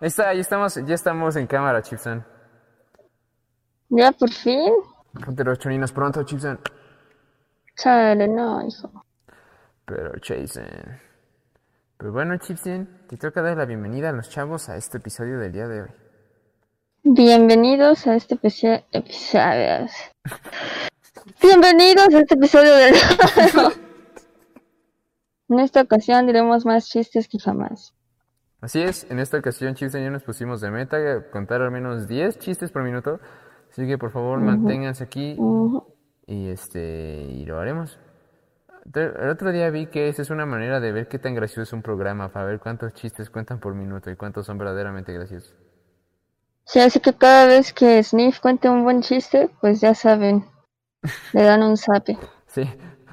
Ahí está, ahí estamos, ya estamos en cámara, Chipson. Ya por fin. Ponte los choninos pronto, Chipson. Chale, no, hijo. Pero Jason. Pues bueno, Chipson, te toca dar la bienvenida a los chavos a este episodio del día de hoy. Bienvenidos a este episodio. Bienvenidos a este episodio del. en esta ocasión diremos más chistes que jamás. Así es, en esta ocasión, Chipson y yo nos pusimos de meta a contar al menos 10 chistes por minuto. Así que por favor, manténganse aquí y este y lo haremos. El otro día vi que esa es una manera de ver qué tan gracioso es un programa, para ver cuántos chistes cuentan por minuto y cuántos son verdaderamente graciosos. Sí, así que cada vez que Sniff cuente un buen chiste, pues ya saben, le dan un zape. Sí,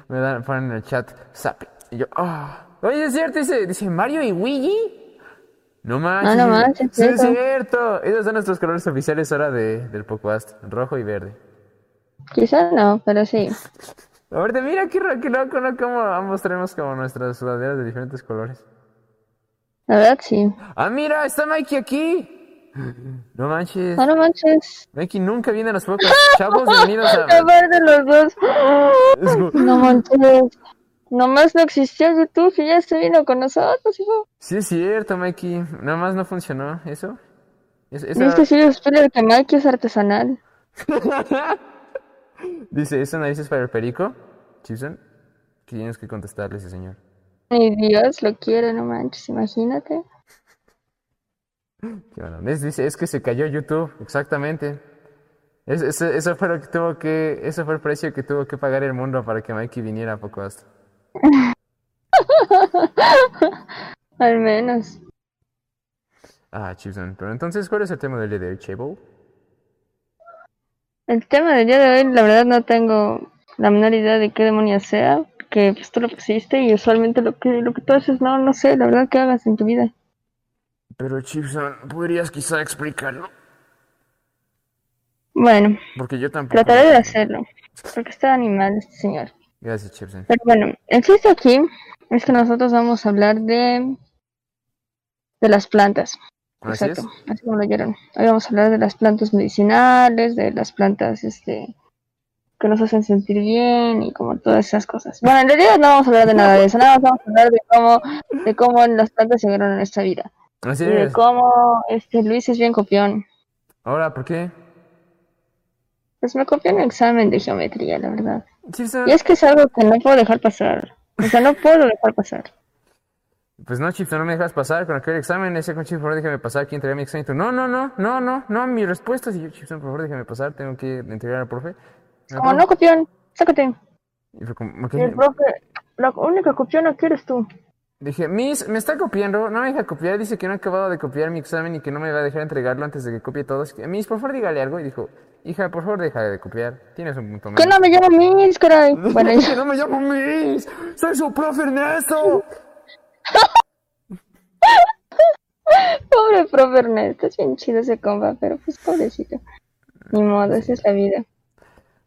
me dan, ponen en el chat, zap. Y yo, ah. Oye, es cierto, dice, dice Mario y Luigi. No manches. no manches, Sí, es cierto. Esos son nuestros colores oficiales ahora de, del podcast, rojo y verde. Quizás no, pero sí. Ahorita, mira qué, qué loco, ¿no? Como ambos tenemos como nuestras sudaderas de diferentes colores. La verdad sí. Ah, mira, está Mikey aquí. No manches. No, no manches. Mikey nunca viene a los podcasts. Chavos, bienvenidos a... Aparte los dos. No manches. Nomás no existía YouTube y ya se vino con nosotros, hijo. Sí, es cierto, Mikey. Nada más no funcionó eso. Es- esa- Viste si Spiller que Mike es artesanal. Dice, ¿eso narices para el perico? Chipson, tienes que contestarle ese señor. Ni Dios lo quiere, no manches, imagínate. Qué bueno. Dice, es que se cayó YouTube, exactamente. Es- eso, eso fue lo que tuvo que, eso fue el precio que tuvo que pagar el mundo para que Mikey viniera a poco hasta. Al menos. Ah, Chipson. Pero entonces, ¿cuál es el tema del día de hoy, Chavo? El tema del día de hoy, la verdad no tengo la menor idea de qué demonios sea, que pues tú lo pusiste y usualmente lo que, lo que tú haces, no, no sé, la verdad que hagas en tu vida. Pero Chipson, ¿podrías quizá explicarlo? Bueno, Porque yo tampoco... trataré de hacerlo, porque está animal este señor. Gracias, Chipson. Pero bueno, el chiste aquí es que nosotros vamos a hablar de, de las plantas. Así es. Exacto, así como lo oyeron. Hoy vamos a hablar de las plantas medicinales, de las plantas este que nos hacen sentir bien y como todas esas cosas. Bueno, en realidad no vamos a hablar de nada de eso, nada más vamos a hablar de cómo, de cómo las plantas llegaron a nuestra vida. Así Y de es. cómo este Luis es bien copión. Ahora, ¿por qué? Pues me copió en el examen de geometría, la verdad. Chipson. Y es que es algo que no puedo dejar pasar. O sea, no puedo dejar pasar. Pues no, Chipson, no me dejas pasar con aquel examen. Ese con Chipson, por favor, déjame pasar. Quiero entregar mi examen. Y tú, no, no, no, no, no, no, mi respuesta. Y yo, Chipson, por favor, déjame pasar. Tengo que entregar al profe. Como no copión, sácate. Y fue como, ok. Y el profe, la única copión aquí eres tú. Dije, Miss, me está copiando, no me deja copiar, dice que no ha acabado de copiar mi examen y que no me va a dejar entregarlo antes de que copie todo. Así que, Miss, por favor, dígale algo. Y dijo, hija, por favor, deja de copiar. Tienes un punto Que menos. no me llamo Miss, caray. Bueno, que no me llamo Miss, soy su profe Ernesto. Pobre profe Ernesto, es bien chido ese compa, pero pues pobrecito. Ni modo, esa es la vida.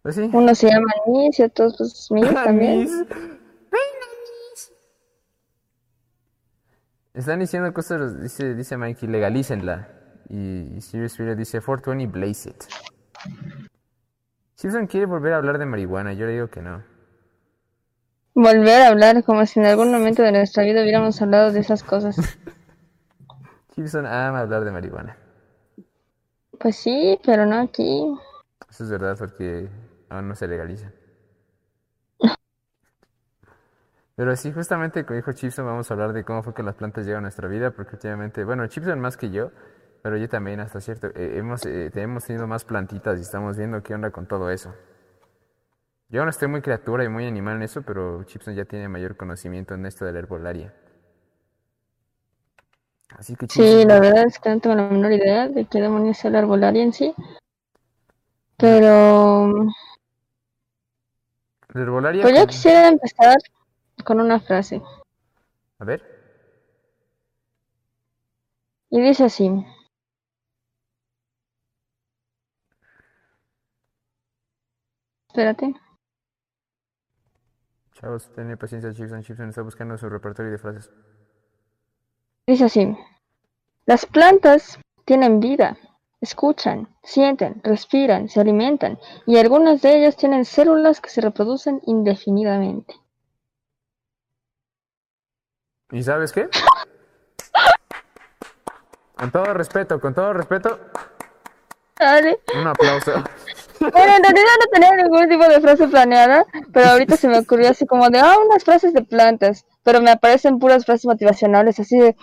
Pues sí. Uno se llama Miss y otros pues Miss también. Miss. Están diciendo cosas, dice, dice Mikey, legalícenla. Y, y Serious Spirit dice, 420, blaze it. Simpson quiere volver a hablar de marihuana, yo le digo que no. Volver a hablar como si en algún momento de nuestra vida hubiéramos hablado de esas cosas. Simpson ama hablar de marihuana. Pues sí, pero no aquí. Eso es verdad porque aún no se legaliza. Pero sí, justamente como dijo Chipson, vamos a hablar de cómo fue que las plantas llegan a nuestra vida, porque últimamente, bueno, Chipson más que yo, pero yo también hasta cierto, eh, hemos, eh, hemos tenido más plantitas y estamos viendo qué onda con todo eso. Yo no estoy muy criatura y muy animal en eso, pero Chipson ya tiene mayor conocimiento en esto de la herbolaria. Así que Sí, Chipson, la verdad es que no tengo la menor idea de qué demonios es la arbolaria en sí. Pero la herbolaria... pues yo quisiera empezar con una frase. A ver, Y dice así. Espérate. chavos, tened paciencia, Chipson. Chipson está buscando su repertorio de frases. Dice así. Las plantas tienen vida, escuchan, sienten, respiran, se alimentan y algunas de ellas tienen células que se reproducen indefinidamente. ¿Y sabes qué? Con todo respeto, con todo respeto, Dale. un aplauso. Bueno, en realidad no tenía ningún tipo de frase planeada, pero ahorita se me ocurrió así como de, ah, unas frases de plantas, pero me aparecen puras frases motivacionales, así de,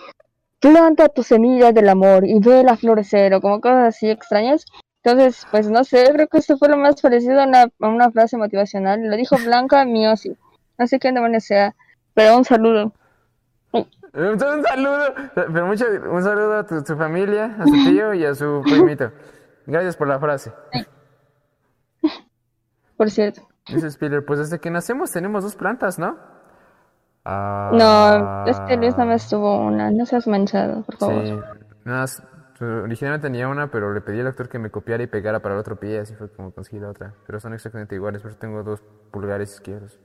planta tu semilla del amor y vela florecer, o como cosas así extrañas. Entonces, pues no sé, creo que esto fue lo más parecido a una, a una frase motivacional. Lo dijo Blanca Miosi. No sé qué demonios sea, pero un saludo. Un, saludo, pero mucho, un saludo a tu, tu familia, a su tío y a su primito. Gracias por la frase. Por cierto. Dice Spiller, pues desde que nacemos tenemos dos plantas, ¿no? Ah, No, este Luis nada más tuvo una. No seas manchado, por favor. Sí, nada más, eh, originalmente tenía una, pero le pedí al actor que me copiara y pegara para el otro pie, así fue como conseguí la otra. Pero son exactamente iguales, por eso tengo dos pulgares izquierdos.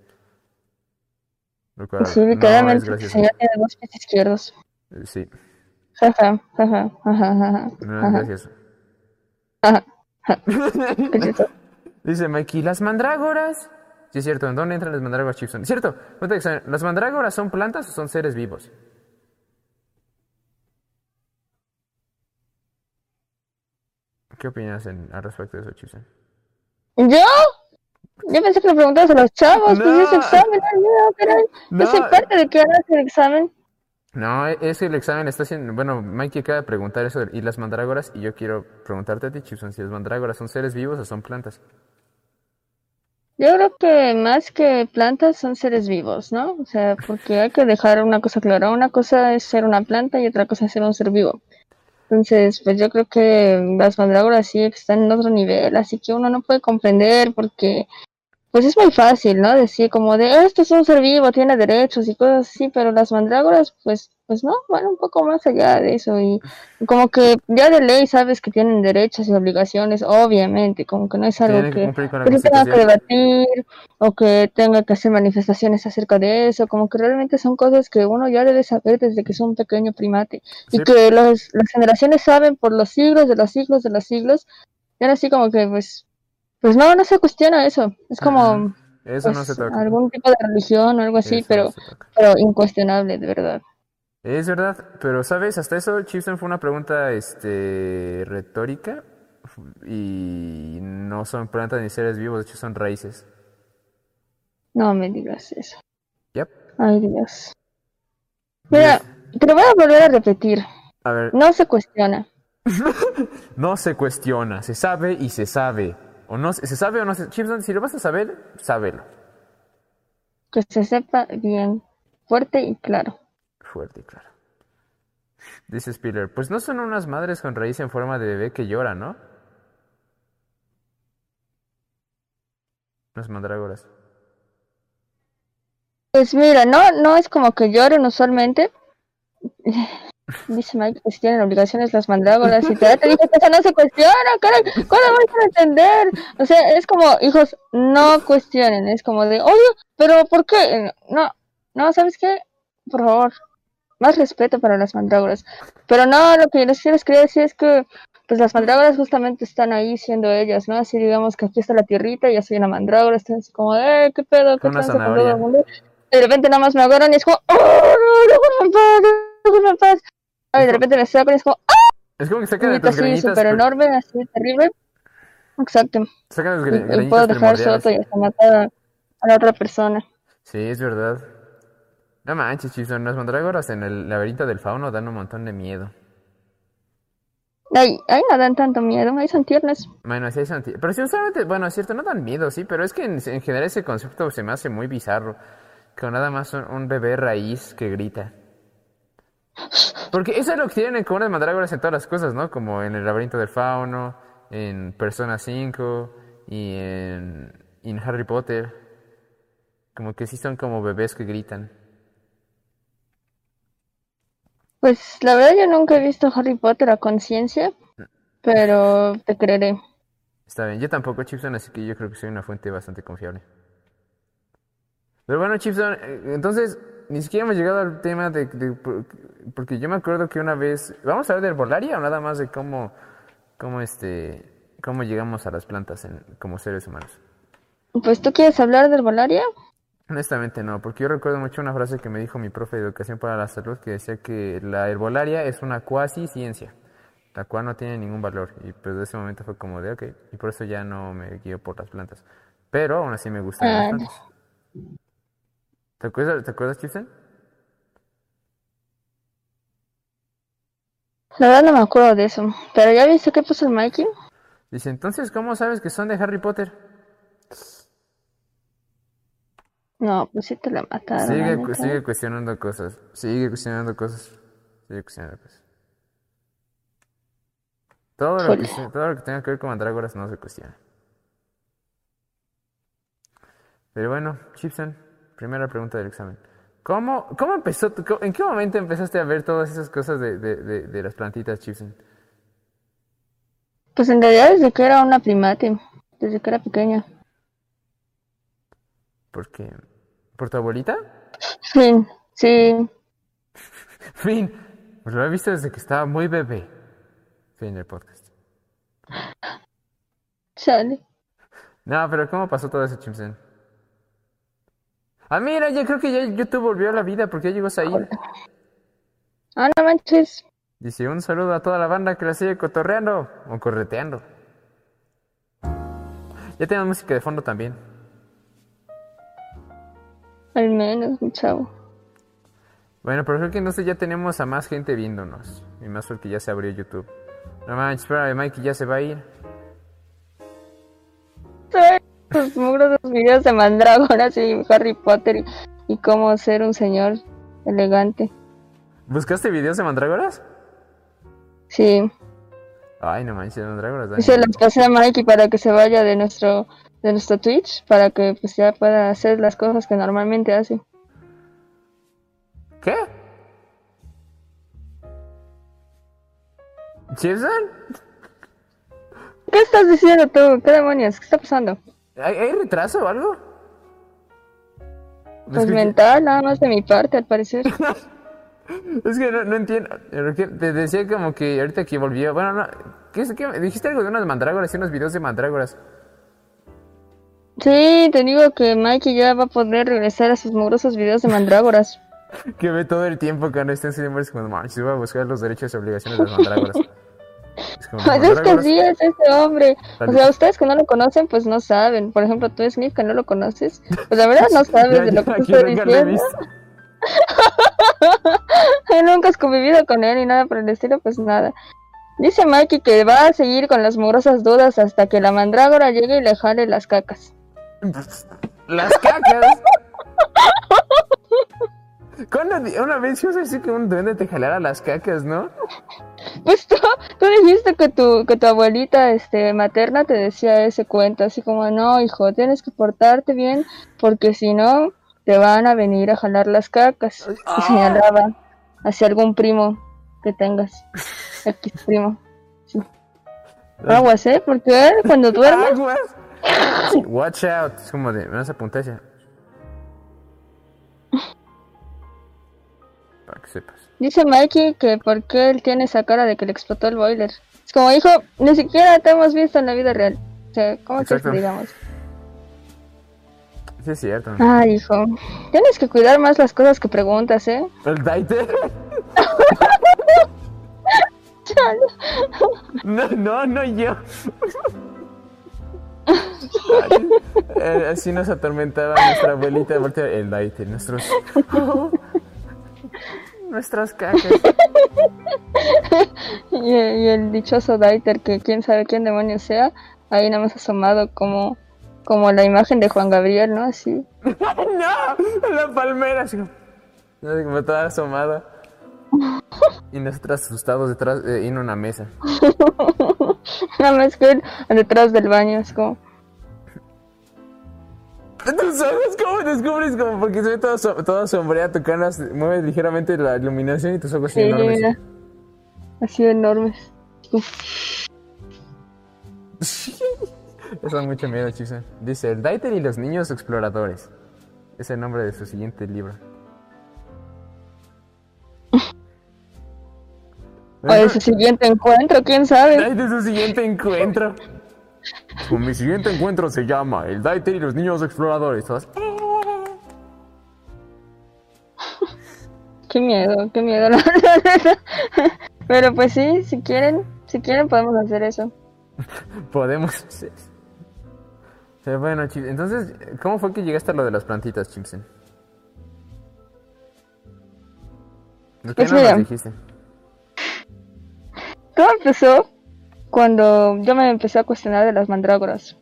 Lo cual Sí, no claramente el gracioso. señor tiene dos pies izquierdos. Eh, Sí, Jaja, jaja, jaja, jaja. no es Ajá, Dice Mikey, las mandrágoras. Sí, es cierto, ¿en dónde entran las mandrágoras, Chipson? Es cierto, ¿las mandrágoras son plantas o son seres vivos? ¿Qué opinas en, al respecto de eso, Chipson? ¿Yo? Yo pensé que le preguntabas a los chavos, pues No. es examen, ay, no, soy parte de que hagas el examen. No, e- es que el examen está haciendo. Bueno, Mikey acaba de preguntar eso de- y las mandrágoras, y yo quiero preguntarte a ti, Chipson, si las mandrágoras son seres vivos o son plantas. Yo creo que más que plantas son seres vivos, ¿no? O sea, porque hay que dejar una cosa clara. Una cosa es ser una planta y otra cosa es ser un ser vivo. Entonces, pues yo creo que las mandrágoras sí están en otro nivel, así que uno no puede comprender porque, pues es muy fácil, ¿no? Decir como de, esto es un ser vivo, tiene derechos y cosas así, pero las mandrágoras, pues, pues no, van un poco más allá de eso y como que ya de ley sabes que tienen derechos y obligaciones, obviamente, como que no es algo que que se tenga que debatir o que tenga que hacer manifestaciones acerca de eso, como que realmente son cosas que uno ya debe saber desde que es un pequeño primate y Sí. que los, las generaciones saben por los siglos de los siglos de los siglos, y ahora así como que pues, pues no, no se cuestiona eso, es como Ajá. Eso no pues, se toca. algún tipo de religión o algo así, Eso pero, pero incuestionable, de verdad. Es verdad, pero sabes, hasta eso, Chipson fue una pregunta este, retórica y no son plantas ni seres vivos, de hecho son raíces. No me digas eso. Yep. Ay, Dios. Mira, te lo voy a volver a repetir. A ver, No se cuestiona. no se cuestiona, se sabe y se sabe. O no, se se sabe o no se... Chipson, si lo vas a saber, sábelo. Que se sepa bien, fuerte y claro. Fuerte y claro. Dice Spiller, pues no son unas madres con raíz en forma de bebé que llora, ¿no? Unas mandrágoras. Pues mira, no, no es como que lloren usualmente. Dice Mike que si tienen obligaciones las mandrágoras y te, te dije que eso no se cuestiona, caray, ¿cuándo vais a entender? O sea, es como, hijos, no cuestionen, es como de, oye, pero ¿por qué? No, no, ¿sabes qué? Por favor, más respeto para las mandrágoras. Pero no, lo que les quiero quería decir es que, pues las mandrágoras justamente están ahí siendo ellas, ¿no? Así digamos que aquí está la tierrita y yo soy una mandrágora, están así como, eh, ¿qué pedo? ¿Qué Una tranza con todo el mundo? Y de repente nada más me agarran y es como, ¡Oh, no, paz, déjame en paz! Y de repente me sacan y es como, ¡ah! Es como que sacan de tus así súper enorme, así terrible. Exacto. Sacan Y, puedo dejar soto y hasta matar a, a la otra persona. Sí, es verdad. No manches, Chipson, las mandrágoras en el laberinto del fauno dan un montón de miedo. Ay, ay, no dan tanto miedo, ahí son tiernas. Bueno, sí hay senti- Pero sí, usualmente, bueno, es cierto, no dan miedo, sí, pero es que en, en general ese concepto se me hace muy bizarro. Que nada más un, un bebé raíz que grita. Porque eso es lo que tienen con las mandrágoras en todas las cosas, ¿no? Como en el laberinto del fauno, en Persona 5 y en, y en Harry Potter. Como que sí son como bebés que gritan. Pues la verdad yo nunca he visto Harry Potter a conciencia, pero te creeré. Está bien, yo tampoco, Chipson, así que yo creo que soy una fuente bastante confiable. Pero bueno, Chipson, eh, entonces, ni siquiera hemos llegado al tema de, de- por- porque yo me acuerdo que una vez, vamos a hablar de herbolaria o nada más de cómo, cómo este, cómo llegamos a las plantas en- como seres humanos. Pues tú quieres hablar de herbolaria. Honestamente no, porque yo recuerdo mucho una frase que me dijo mi profe de educación para la salud que decía que la herbolaria es una cuasi ciencia, la cual no tiene ningún valor. Y pues de ese momento fue como de ok, y por eso ya no me guío por las plantas. Pero aún así me gustan las Ah. plantas. ¿Te acuerdas, ¿te acuerdas, Chipsen? La verdad no me acuerdo de eso. Pero ya viste qué puso el Mikey. Dice, entonces, ¿cómo sabes que son de Harry Potter? No, pues sí te la mataron. Sigue, sigue cuestionando cosas, sigue cuestionando cosas, sigue cuestionando cosas. Todo lo, que, Híjole. se- todo lo que tenga que ver con mandrágoras no se cuestiona. Pero bueno, Chipson, primera pregunta del examen. ¿Cómo, cómo empezó, tu- en qué momento empezaste a ver todas esas cosas de, de, de, de las plantitas, Chipson? Pues en realidad desde que era una primate. Desde que era pequeña. Porque, ¿por tu abuelita? Fin. Sí. Fin, pues lo he visto desde que estaba muy bebé. Fin del podcast. Chale. No, pero ¿cómo pasó todo eso, Chimsen? Ah, mira, yo creo que ya YouTube volvió a la vida porque ya llegó Said. Ah, no manches. Dice, un saludo a toda la banda que la sigue cotorreando o correteando. Ya tenemos música de fondo también. Al menos, mi chavo. Bueno, pero creo que entonces ya tenemos a más gente viéndonos. Y más porque ya se abrió YouTube. No manches, espera, Mikey ya se va a ir. Los mugrosos videos de mandrágoras y Harry Potter y, y cómo ser un señor elegante. ¿Buscaste videos de mandrágoras? Sí. Ay, no manches, mandrágoras. dan Y se los pasé a Mikey para que se vaya de nuestro de nuestro Twitch para que pues ya pueda hacer las cosas que normalmente hace. ¿Qué? ¿Chipson? ¿Qué estás diciendo tú? ¿Qué demonios? ¿Qué está pasando? ¿Hay, hay retraso o algo? Pues mental, nada más de mi parte, al parecer. Es que no, no entiendo. Que Te decía como que ahorita que volvió. Bueno, no. ¿Qué es que dijiste algo de unas mandrágoras y unos videos de mandrágoras? Sí, te digo que Mikey ya va a poder regresar a sus mugrosos videos de mandrágoras. Que ve todo el tiempo cuando está en cinema. Es como, manches, voy a buscar los derechos y obligaciones de las mandrágoras. Es como, Pues es que sí, es ese hombre. O sea, ustedes que no lo conocen, pues no saben. Por ejemplo, tú, Smith, que no lo conoces, pues la verdad no sabes Ya, de lo que ya, aquí estoy diciendo. Nunca has convivido con él y nada por el estilo, pues nada. Dice Mikey que va a seguir con las mugrosas dudas hasta que la mandrágora llegue y le jale las cacas. Las cacas. ¿Cuándo una vez yo sé que un duende te jalara las cacas, ¿no? Pues tú, tú dijiste que tu, que tu abuelita este, materna te decía ese cuento, así como, no, hijo, tienes que portarte bien porque si no, te van a venir a jalar las cacas. Y señalaba hacia algún primo que tengas, X primo. Sí. Aguas, ¿eh? Porque él, cuando duerme. Sí, watch out. Es como de, me vas a apuntar ese. Para que sepas. dice Mikey que porque él tiene esa cara de que le explotó el boiler. Es como, hijo, ni siquiera te hemos visto en la vida real. O sea, ¿cómo Exacto. digamos? Sí, es cierto. Ay, hijo, tienes que cuidar más las cosas que preguntas, ¿eh? El Daiter. No, no, no yo. Ay, eh, así nos atormentaba nuestra abuelita. El Daiter, nuestros. Nuestras cacas. Y, y el dichoso Daiter, que quién sabe quién demonios sea, ahí nada más asomado como, como la imagen de Juan Gabriel, ¿no? Así. ¡No! En la palmera. Así como, toda asomada. Y nosotros asustados detrás eh, en una mesa. Nada más que él detrás del baño, es como. Tus ojos, ¿cómo descubres? Como porque se ve todo, so- todo sombrea, tu cara mueve ligeramente la iluminación y tus ojos Sí, enormes. mira. Así enormes. Eso da mucho miedo, Chixon. Dice, El Daiter y los niños exploradores. Es el nombre de su siguiente libro. O de su siguiente encuentro, quién sabe. Ay, de su siguiente encuentro. Mi siguiente encuentro se llama El Daiter y los niños exploradores. Qué miedo, qué miedo. Pero pues sí, si quieren, si quieren podemos hacer eso. podemos hacer eso. Pero bueno, Chips, entonces, ¿cómo fue que llegaste a lo de las plantitas, Chipsen? ¿Por qué Pues no nos dijiste? Todo empezó cuando yo me empecé a cuestionar de las mandrágoras.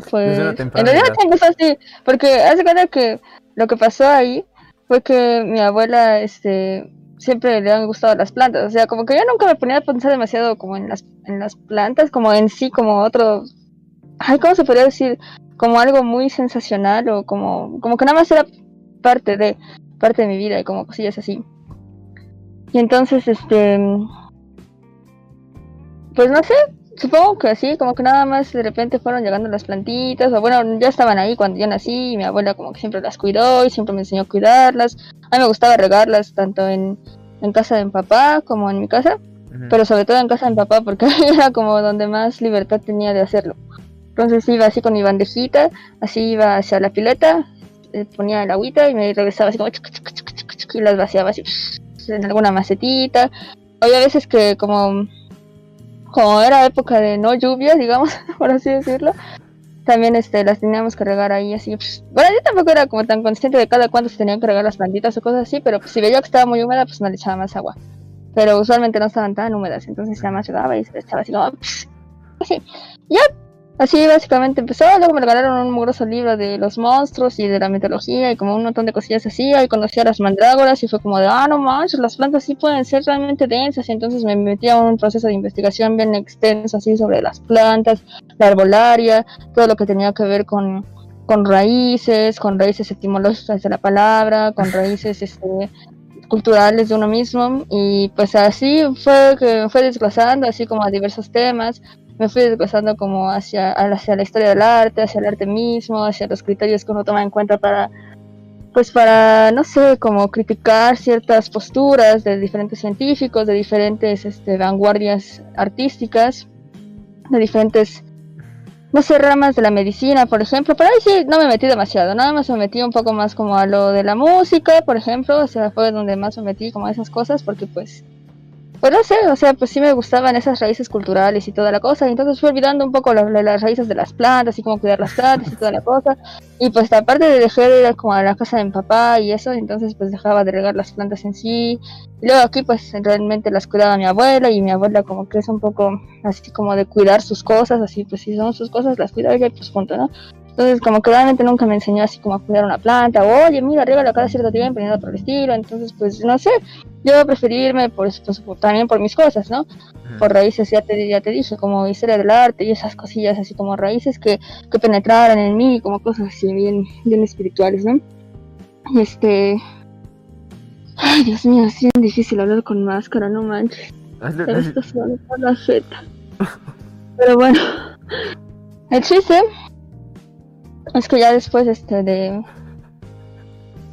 Fue... En realidad empezó así, porque hace cuenta que lo que pasó ahí fue que mi abuela, este, siempre le han gustado las plantas, o sea, como que yo nunca me ponía a pensar demasiado como en las, en las plantas, como en sí, como otro, ay, ¿cómo se podría decir? Como algo muy sensacional o como, como que nada más era parte de, parte de mi vida y como cosillas así. Y entonces, este, pues no sé, supongo que así, como que nada más de repente fueron llegando las plantitas, o bueno, ya estaban ahí cuando yo nací, y mi abuela como que siempre las cuidó y siempre me enseñó a cuidarlas. A mí me gustaba regarlas tanto en, en casa de mi papá como en mi casa, pero sobre todo en casa de mi papá porque era como donde más libertad tenía de hacerlo. Entonces iba así con mi bandejita, así iba hacia la pileta, ponía el agüita y me regresaba así como chuc, chuc, chuc, y las vaciaba así en alguna macetita. Había veces que como como era época de no lluvia, digamos, por así decirlo, también este las teníamos que regar ahí así. bueno, yo tampoco era como tan consciente de cada cuánto se tenían que regar las plantitas o cosas así, pero pues, si veía que estaba muy húmeda, pues me le echaba más agua. Pero usualmente no estaban tan húmedas, entonces nada más llegaba y echaba así como así. Ya, así básicamente empezó. Luego me regalaron un mugroso libro de los monstruos y de la mitología y como un montón de cosillas así. Ahí conocí a las mandrágoras y fue como de, ah, no manches, las plantas sí pueden ser realmente densas. Y entonces me metí a un proceso de investigación bien extenso así sobre las plantas, la arbolaria, todo lo que tenía que ver con, con raíces, con raíces etimológicas de la palabra, con raíces este, culturales de uno mismo. Y pues así fue que fue desglosando así como a diversos temas me fui desglosando como hacia, hacia la historia del arte, hacia el arte mismo, hacia los criterios que uno toma en cuenta para, pues para, no sé, como criticar ciertas posturas de diferentes científicos, de diferentes este, vanguardias artísticas, de diferentes, no sé, ramas de la medicina, por ejemplo. Pero ahí sí no me metí demasiado, nada más me metí un poco más como a lo de la música, por ejemplo, o sea, fue donde más me metí como a esas cosas, porque pues pues no sé, o sea, pues sí me gustaban esas raíces culturales y toda la cosa, y entonces fui olvidando un poco la- la- las raíces de las plantas y cómo cuidar las plantas y toda la cosa, y pues aparte de dejar de ir como a la casa de mi papá y eso, entonces pues dejaba de regar las plantas en sí, y luego aquí pues realmente las cuidaba mi abuela, y mi abuela como que es un poco así como de cuidar sus cosas, así pues si son sus cosas las cuida ella pues punto, ¿no? Entonces como que realmente nunca me enseñó así como a cuidar una planta, o, oye mira, regala cada cierto tiempo por el estilo, entonces pues no sé, yo preferí irme por, pues, por- también por mis cosas, ¿no? Por raíces, ya te, ya te dije, como historia del arte y esas cosillas así como raíces que, que penetraran en mí, como cosas así bien, bien espirituales, ¿no? Y este... Ay, Dios mío, es bien difícil hablar con máscara, no manches. Hazle- Se la jeta. Pero bueno, el chiste es que ya después este de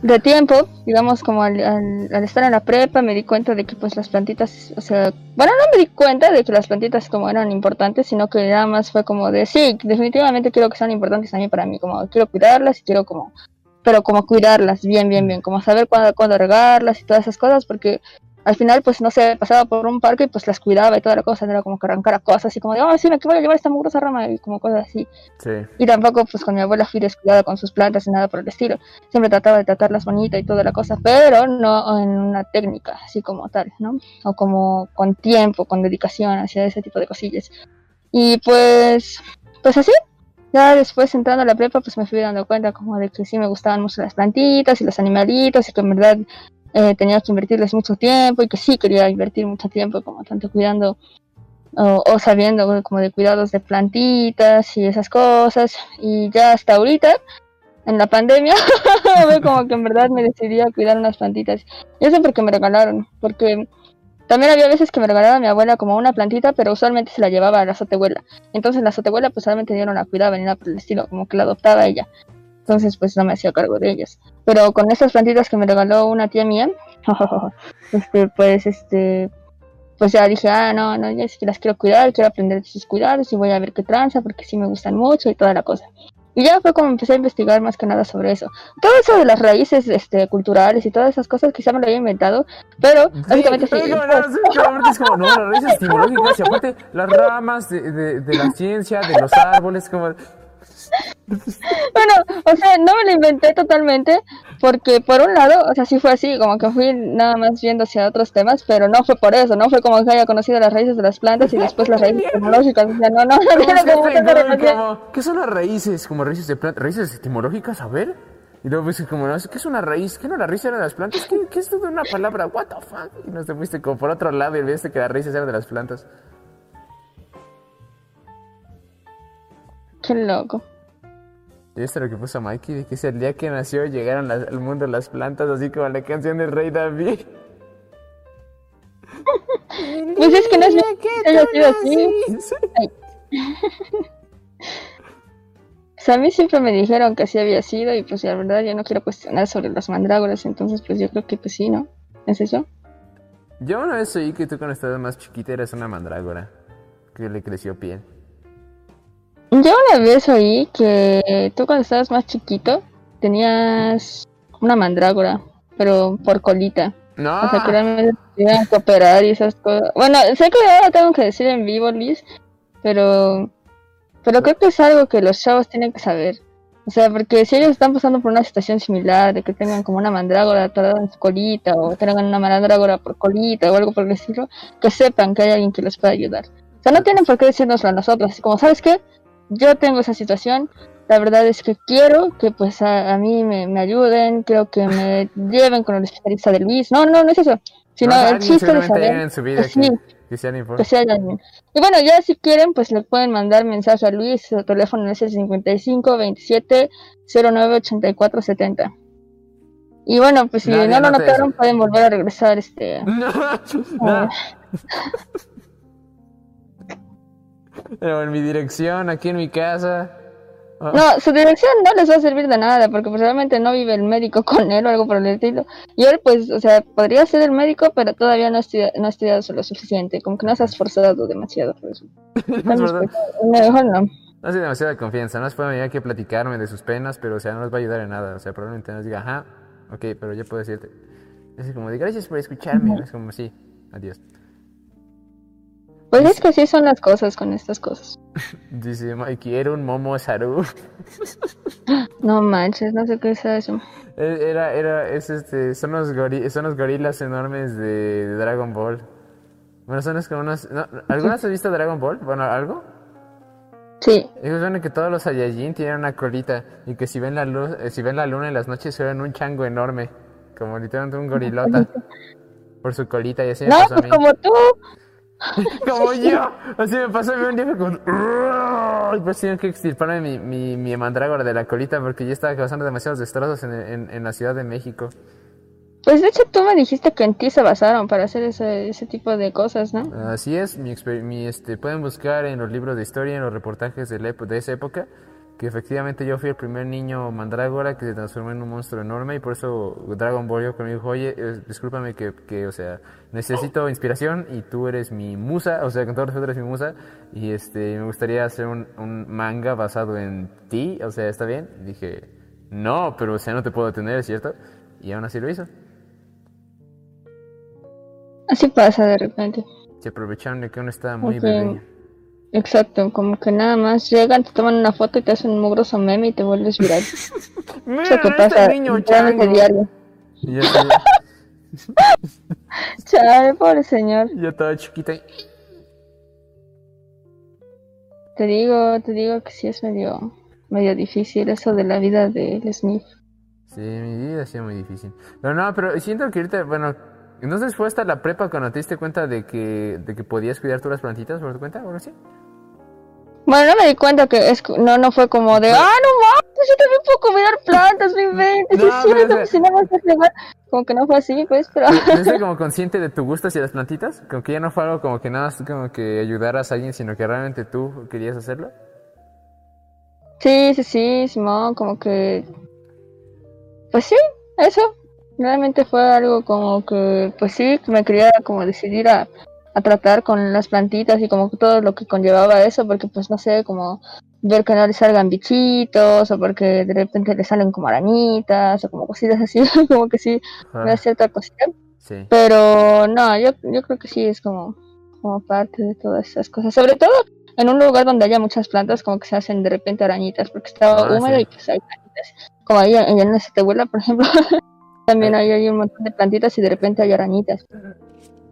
de tiempo, digamos como al, al- al estar en la prepa me di cuenta de que pues las plantitas, o sea, bueno no me di cuenta de que las plantitas como eran importantes, sino que nada más fue como de sí, definitivamente quiero que sean importantes también para mí, como quiero cuidarlas y quiero como pero como cuidarlas bien, bien, bien, como saber cuándo, cuándo regarlas y todas esas cosas, porque al final, pues no sé, pasaba por un parque y pues las cuidaba y toda la cosa, no era como que arrancara cosas así como de, oh, sí, me voy a llevar esta mugrosa rama y como cosas así. Sí. Y tampoco, pues con mi abuela fui descuidada con sus plantas y nada por el estilo. Siempre trataba de tratarlas bonita y toda la cosa, pero no en una técnica así como tal, ¿no? O como con tiempo, con dedicación hacia ese tipo de cosillas. Y pues, pues así. Ya después entrando a la prepa, pues me fui dando cuenta como de que sí me gustaban mucho las plantitas y los animalitos y que en verdad eh, tenía que invertirles mucho tiempo y que sí quería invertir mucho tiempo como tanto cuidando o, o sabiendo como de cuidados de plantitas y esas cosas. Y ya hasta ahorita en la pandemia como que en verdad me decidí a cuidar unas plantitas. Y eso porque me regalaron porque también había veces que me regalaba mi abuela como una plantita pero usualmente se la llevaba a la azotehuela. Entonces la azotehuela pues solamente yo no la cuidaba por el estilo como que la adoptaba ella. Entonces pues no me hacía cargo de ellas pero con esas plantitas que me regaló una tía mía, este, pues, este, pues ya dije, ah, no, no, ya es que las quiero cuidar, quiero aprender de sus cuidados y voy a ver qué tranza porque sí me gustan mucho y toda la cosa. Y ya fue como empecé a investigar más que nada sobre eso. Todo eso de las raíces este, culturales y todas esas cosas quizá me lo había inventado, pero básicamente sí. no, no, sí, es como, no, las raíces etimológicas y aparte las ramas de, de, de la ciencia, de los árboles, como... Bueno, o sea, no me lo inventé totalmente, porque por un lado, o sea, sí fue así, como que fui nada más viendo hacia otros temas, pero no fue por eso, no fue como que haya conocido las raíces de las plantas y después las raíces etimológicas, o sea, no, no, no, tiene como mucha relación. como, ¿Qué son las raíces? Como raíces de plantas, raíces etimológicas, a ver. Y luego pues como, no, ¿qué es una raíz? ¿Qué no la raíz era de las plantas? ¿Qué, qué es esto de una palabra? What the fuck? Y nos te fuiste como por otro lado y viste que las raíces eran de las plantas. Qué loco. Y esto es lo que puso Mikey, de que es el día que nació llegaron las- al mundo las plantas, así como la canción del Rey David. Pues es que no es que. Ay. O sea, a mí siempre me dijeron que así había sido y pues la verdad yo no quiero cuestionar sobre las mandrágoras, entonces pues yo creo que pues sí, ¿no? ¿Es eso? Yo una vez oí que tú cuando estabas más chiquita eras una mandrágora, que le creció piel. Yo una vez oí que tú cuando estabas más chiquito tenías una mandrágora, pero por colita. No, O sea, que realmente te tenían que operar y esas cosas. Bueno, sé que ahora tengo que decir en vivo, Liz, pero, pero creo que es algo que los chavos tienen que saber. O sea, porque si ellos están pasando por una situación similar, de que tengan como una mandrágora atorada en su colita, o tengan una mandrágora por colita, o algo por el estilo, que sepan que hay alguien que les pueda ayudar. O sea, no tienen por qué decírnoslo a nosotros, así como, ¿sabes qué? Yo tengo esa situación, la verdad es que quiero que pues a, a mí me, me ayuden, quiero que me lleven con el especialista de Luis. No, no, no es eso. Sino No, el chiste de saber en su vida que sí, que, alguien. Y bueno, ya si quieren, pues le pueden mandar mensaje a Luis, su teléfono es el 55 27 09 84 70. Y bueno, pues si Nadie no lo notaron, eso. pueden volver a regresar este. No, no. Pero en mi dirección, aquí en mi casa. Oh, No, su dirección no les va a servir de nada, porque pues realmente no vive el médico con él o algo por el estilo. Y él, pues, o sea, podría ser el médico, pero todavía no ha estudiado, no ha estudiado lo suficiente, como que no se ha esforzado demasiado por eso. pues, mejor no. No hace demasiada confianza, no es para venir que platicarme de sus penas, pero o sea, no nos va a ayudar en nada. O sea, probablemente nos diga, ajá, ok, pero yo puedo decirte. Es como de gracias por escucharme. Es como, sí, adiós. Pues es que así son las cosas con estas cosas. Dice Mikey, era un momo Saru. No manches, no sé qué es eso. Era, era, es este, son los, gori- son los gorilas enormes de, de Dragon Ball. Bueno, son como unos, no, ¿algunas has visto Dragon Ball? Bueno, ¿algo? Sí, Ellos ven que todos los Saiyajin tienen una colita y que si ven la luz, eh, si ven la luna en las noches se ven un chango enorme, como literalmente un gorilota por su colita y así me no, a pues mí. como tú. Como yo, así me pasó a mí un día como y pues tienen que extirparme mi, mi, mi mandrágora de la colita porque ya estaba causando demasiados destrozos en, en, en la Ciudad de México. Pues de hecho tú me dijiste que en ti se basaron para hacer ese, ese tipo de cosas, ¿no? Así es, mi, mi, este, pueden buscar en los libros de historia, en los reportajes de, la de esa época, que efectivamente yo fui el primer niño mandrágora que se transformó en un monstruo enorme y por eso Dragon Ball yo conmigo dijo, oye, eh, discúlpame que, que, o sea, necesito inspiración y tú eres mi musa, o sea, con todo respeto eres mi musa y este, me gustaría hacer un, un manga basado en ti, o sea, ¿está bien? Dije, no, pero o sea, no te puedo detener, ¿cierto? Y aún así lo hizo. Así pasa de repente. Se aprovecharon de que uno estaba muy Ok. bebé. Exacto, como que nada más llegan, te toman una foto y te hacen un mugroso meme y te vuelves viral. Mira, Eso que este pasa niño chango. diario. Y yo, así- Chale, pobre señor. yo estaba chiquita y... Te digo, te digo que sí es medio, medio difícil eso de la vida de Smith. Sí, mi vida ha sido muy difícil. Pero no, pero siento que ahorita, bueno, entonces fue hasta la prepa cuando te diste cuenta de que, de que podías cuidar tú las plantitas por tu cuenta o algo así. Bueno, no me di cuenta que es, no, no fue como de, ah, no mames, yo también puedo cuidar plantas, mi mente, No, es cierto, pero, o sea- pues, si no me haces igual. Como que no fue así, pues, pero... ¿Estás como consciente de tu gusto hacia las plantitas? Como que ya no fue algo como que nada más como que ayudaras a alguien, sino que realmente tú querías hacerlo. Sí, sí, sí, Simón, como que... Pues sí, eso. realmente fue algo como que, pues sí, me quería como decidir a, a tratar con las plantitas y como todo lo que conllevaba eso, porque pues no sé, como ver que no le salgan bichitos o porque de repente le salen como arañitas o como cositas así, como que sí, me da cierta cosita. Sí. Pero no, yo, yo creo que sí es como, como parte de todas esas cosas, sobre todo en un lugar donde haya muchas plantas como que se hacen de repente arañitas porque estaba Ah, húmedo sí. y pues hay plantitas. Como ahí en en tehuela, por ejemplo, también hay, hay un montón de plantitas y de repente hay arañitas.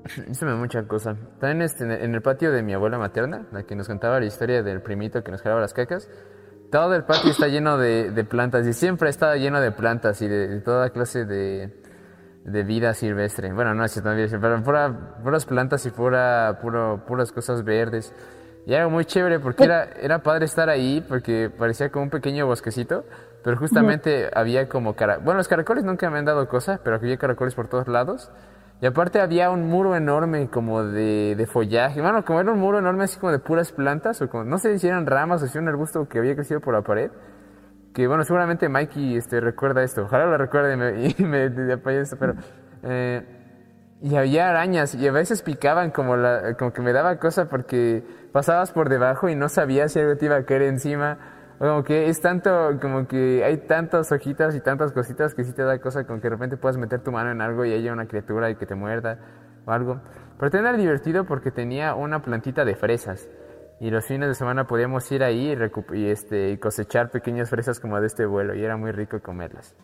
Eso me da mucha cosa. También este, en el- patio de mi abuela materna, la que nos contaba la historia del primito que nos jalaba las cacas, todo el patio está lleno de, de plantas y siempre está lleno de plantas y de, de toda clase de, de vida silvestre. Bueno, no es silvestre, pero pura, puras plantas y pura, puro, puras cosas verdes. Y era muy chévere porque era, era padre estar ahí porque parecía como un pequeño bosquecito, pero justamente había como cara... Bueno, los caracoles nunca me han dado cosa, pero había caracoles por todos lados. Y aparte había un muro enorme como de, de follaje. Bueno, como era un muro enorme así como de puras plantas, o como, no sé si eran ramas o si era un arbusto que había crecido por la pared. Que bueno, seguramente Mikey este, recuerda esto. Ojalá lo recuerde y me, me apoye esto, pero... eh, y había arañas y a veces picaban como, la, como que me daba cosa porque pasabas por debajo y no sabías si algo te iba a caer encima. Como que es tanto, como que hay tantas hojitas y tantas cositas que sí te da cosa como que de repente puedas meter tu mano en algo y haya una criatura y que te muerda o algo. Pero era divertido porque tenía una plantita de fresas. Y los fines de semana podíamos ir ahí y, y, este, y cosechar pequeñas fresas como de este vuelo y era muy rico comerlas.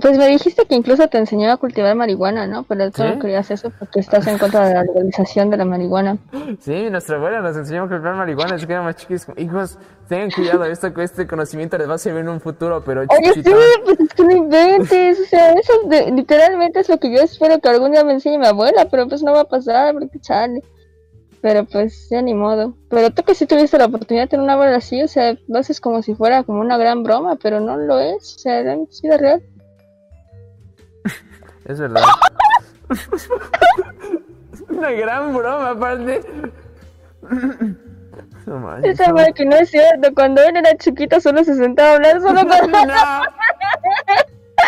Pues me dijiste que incluso te enseñaba a cultivar marihuana, ¿no? Pero tú ¿Sí? no querías eso porque estás en contra de la legalización de la marihuana. Sí, nuestra abuela nos enseñó a comprar marihuana desde que éramos chiquis. como, Hijos, tengan cuidado, esto, este conocimiento les va a servir en un futuro, pero Oye, sí, pues es que no inventes, o sea, eso de- literalmente es lo que yo espero que algún día me enseñe mi abuela, pero pues no va a pasar, porque chale. Pero pues ya ni modo. Pero tú que sí tuviste la oportunidad de tener una abuela así, o sea, lo haces como si fuera como una gran broma, pero no lo es, o sea, en vida real. Es verdad. Una gran broma, aparte. No manches. Esa madre que no es cierto, cuando él era chiquito solo se sentaba a hablar solo con No.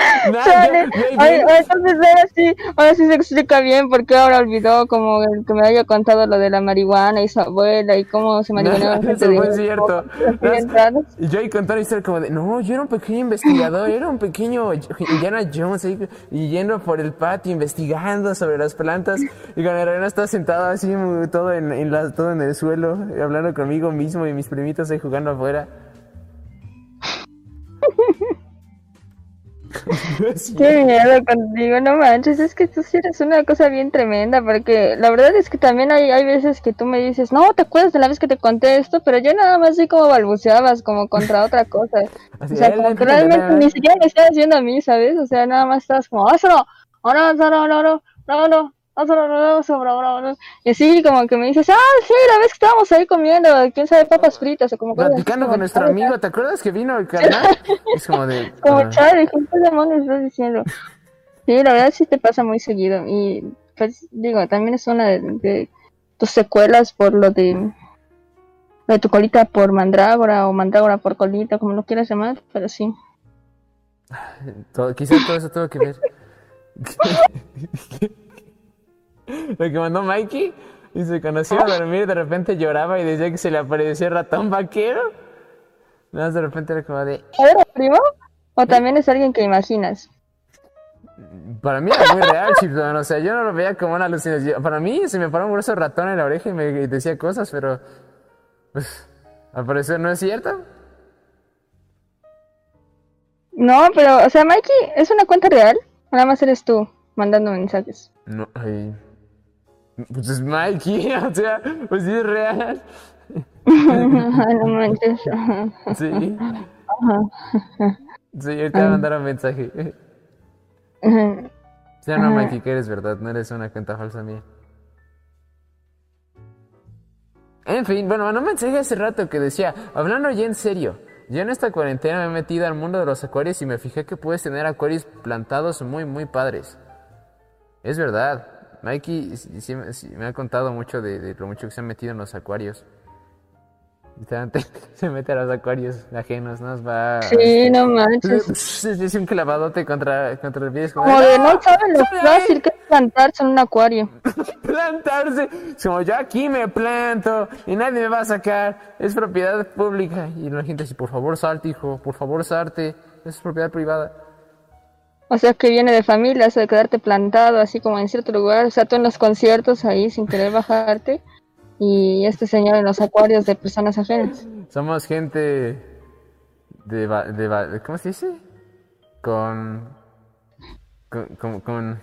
Yo- yo- ay, entonces ahora sí, ahora sí se explica bien por qué ahora olvidó como el que me haya contado lo de la marihuana y su abuela y cómo se No, eso fue cierto. entrados. Y yo ahí contar la historia como de, no, yo era un pequeño investigador, era un pequeño Indiana Jones ahí, y yendo por el patio investigando sobre las plantas y con Elena estaba sentado así todo en, en la- todo en el suelo, hablando conmigo mismo y mis primitos ahí jugando afuera. Sí. Qué miedo contigo, no manches, es que tú sí eres una cosa bien tremenda, porque la verdad es que también hay, hay veces que tú me dices, no, ¿te acuerdas de la vez que te conté esto? Pero yo nada más así como balbuceabas, como contra otra cosa. Así, O sea, como que realmente ni siquiera me estabas viendo a mí, ¿sabes? O sea, nada más estabas como, ¡ah, no! ¡Oh, no, no, no, no, no, no, no! Y así como que me dices, ah, sí, la vez que estábamos ahí comiendo, quién sabe, papas fritas o como Platicando con nuestro amigo, ¿te acuerdas que vino el carnal? Es como de... Como ah, chale, ¿qué demonios estás diciendo? Sí, la verdad sí te pasa muy seguido. Y pues digo, también es una de, de tus secuelas por lo de, de tu colita por mandrágora o mandrágora por colita, como lo quieras llamar, pero sí. Todo, quizá todo eso tuvo que ver. Lo que mandó Mikey y se conoció a dormir, de repente lloraba y decía que se le apareció el ratón vaquero. Nada más de repente era como de. ¿Era primo? ¿O también es alguien que imaginas? Para mí era muy real, Chipson. O sea, yo no lo veía como una alucinación. Para mí se me paró un grueso ratón en la oreja y me decía cosas, pero. Pues. Al parecer no es cierto. No, pero, o sea, Mikey, ¿es una cuenta real? ¿O Nada más eres tú mandando mensajes. No, ay. Pues es Mikey, o sea, pues sí es real. No manches. Sí. Sí, ahorita voy a mandar un mensaje. Sí, no, Mikey, que eres verdad, no eres una cuenta falsa mía. En fin, bueno, mandó un mensaje hace rato que decía, hablando ya en serio, yo en esta cuarentena me he metido al mundo de los acuarios y me fijé que puedes tener acuarios plantados muy, muy padres. Es verdad, Mikey sí, sí- sí me ha contado mucho de, de lo mucho que se ha metido en los acuarios. Se mete a los acuarios ajenos, nos va. Sí, no manches. Es un clavadote contra, contra el pie. Como de no saben lo ¡Sale de fácil que es plantarse en un acuario. plantarse. Es Como yo aquí me planto y nadie me va a sacar. Es propiedad pública. Y la gente dice, por favor salte, hijo, por favor salte. Es propiedad privada. O sea que viene de familia, eso de quedarte plantado así como en cierto lugar. O sea, tú en los conciertos ahí sin querer bajarte. Y este señor en los acuarios de personas ajenas. Somos gente de, de, ¿cómo se dice? Con, con, con, con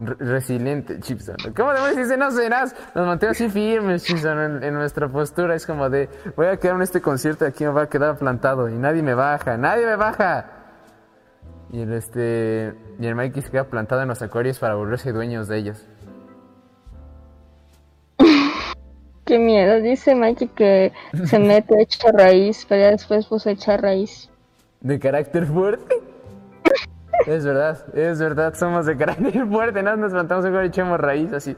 re- resiliente, Chipson. ¿Cómo se dice? No serás. Nos mantengo así firmes, Chipson, en, en nuestra postura. Es como de, voy a quedar en este concierto y aquí me va a quedar plantado y nadie me baja, nadie me baja. Y el este, y el Mikey se queda plantado en los acuarios para volverse dueños de ellos. Qué miedo. Dice Mikey que se mete hecha raíz, pero ya después puso hecha raíz. De carácter fuerte. Es verdad, es verdad, somos de carácter fuerte, ¿no? Nos plantamos y echamos raíz así.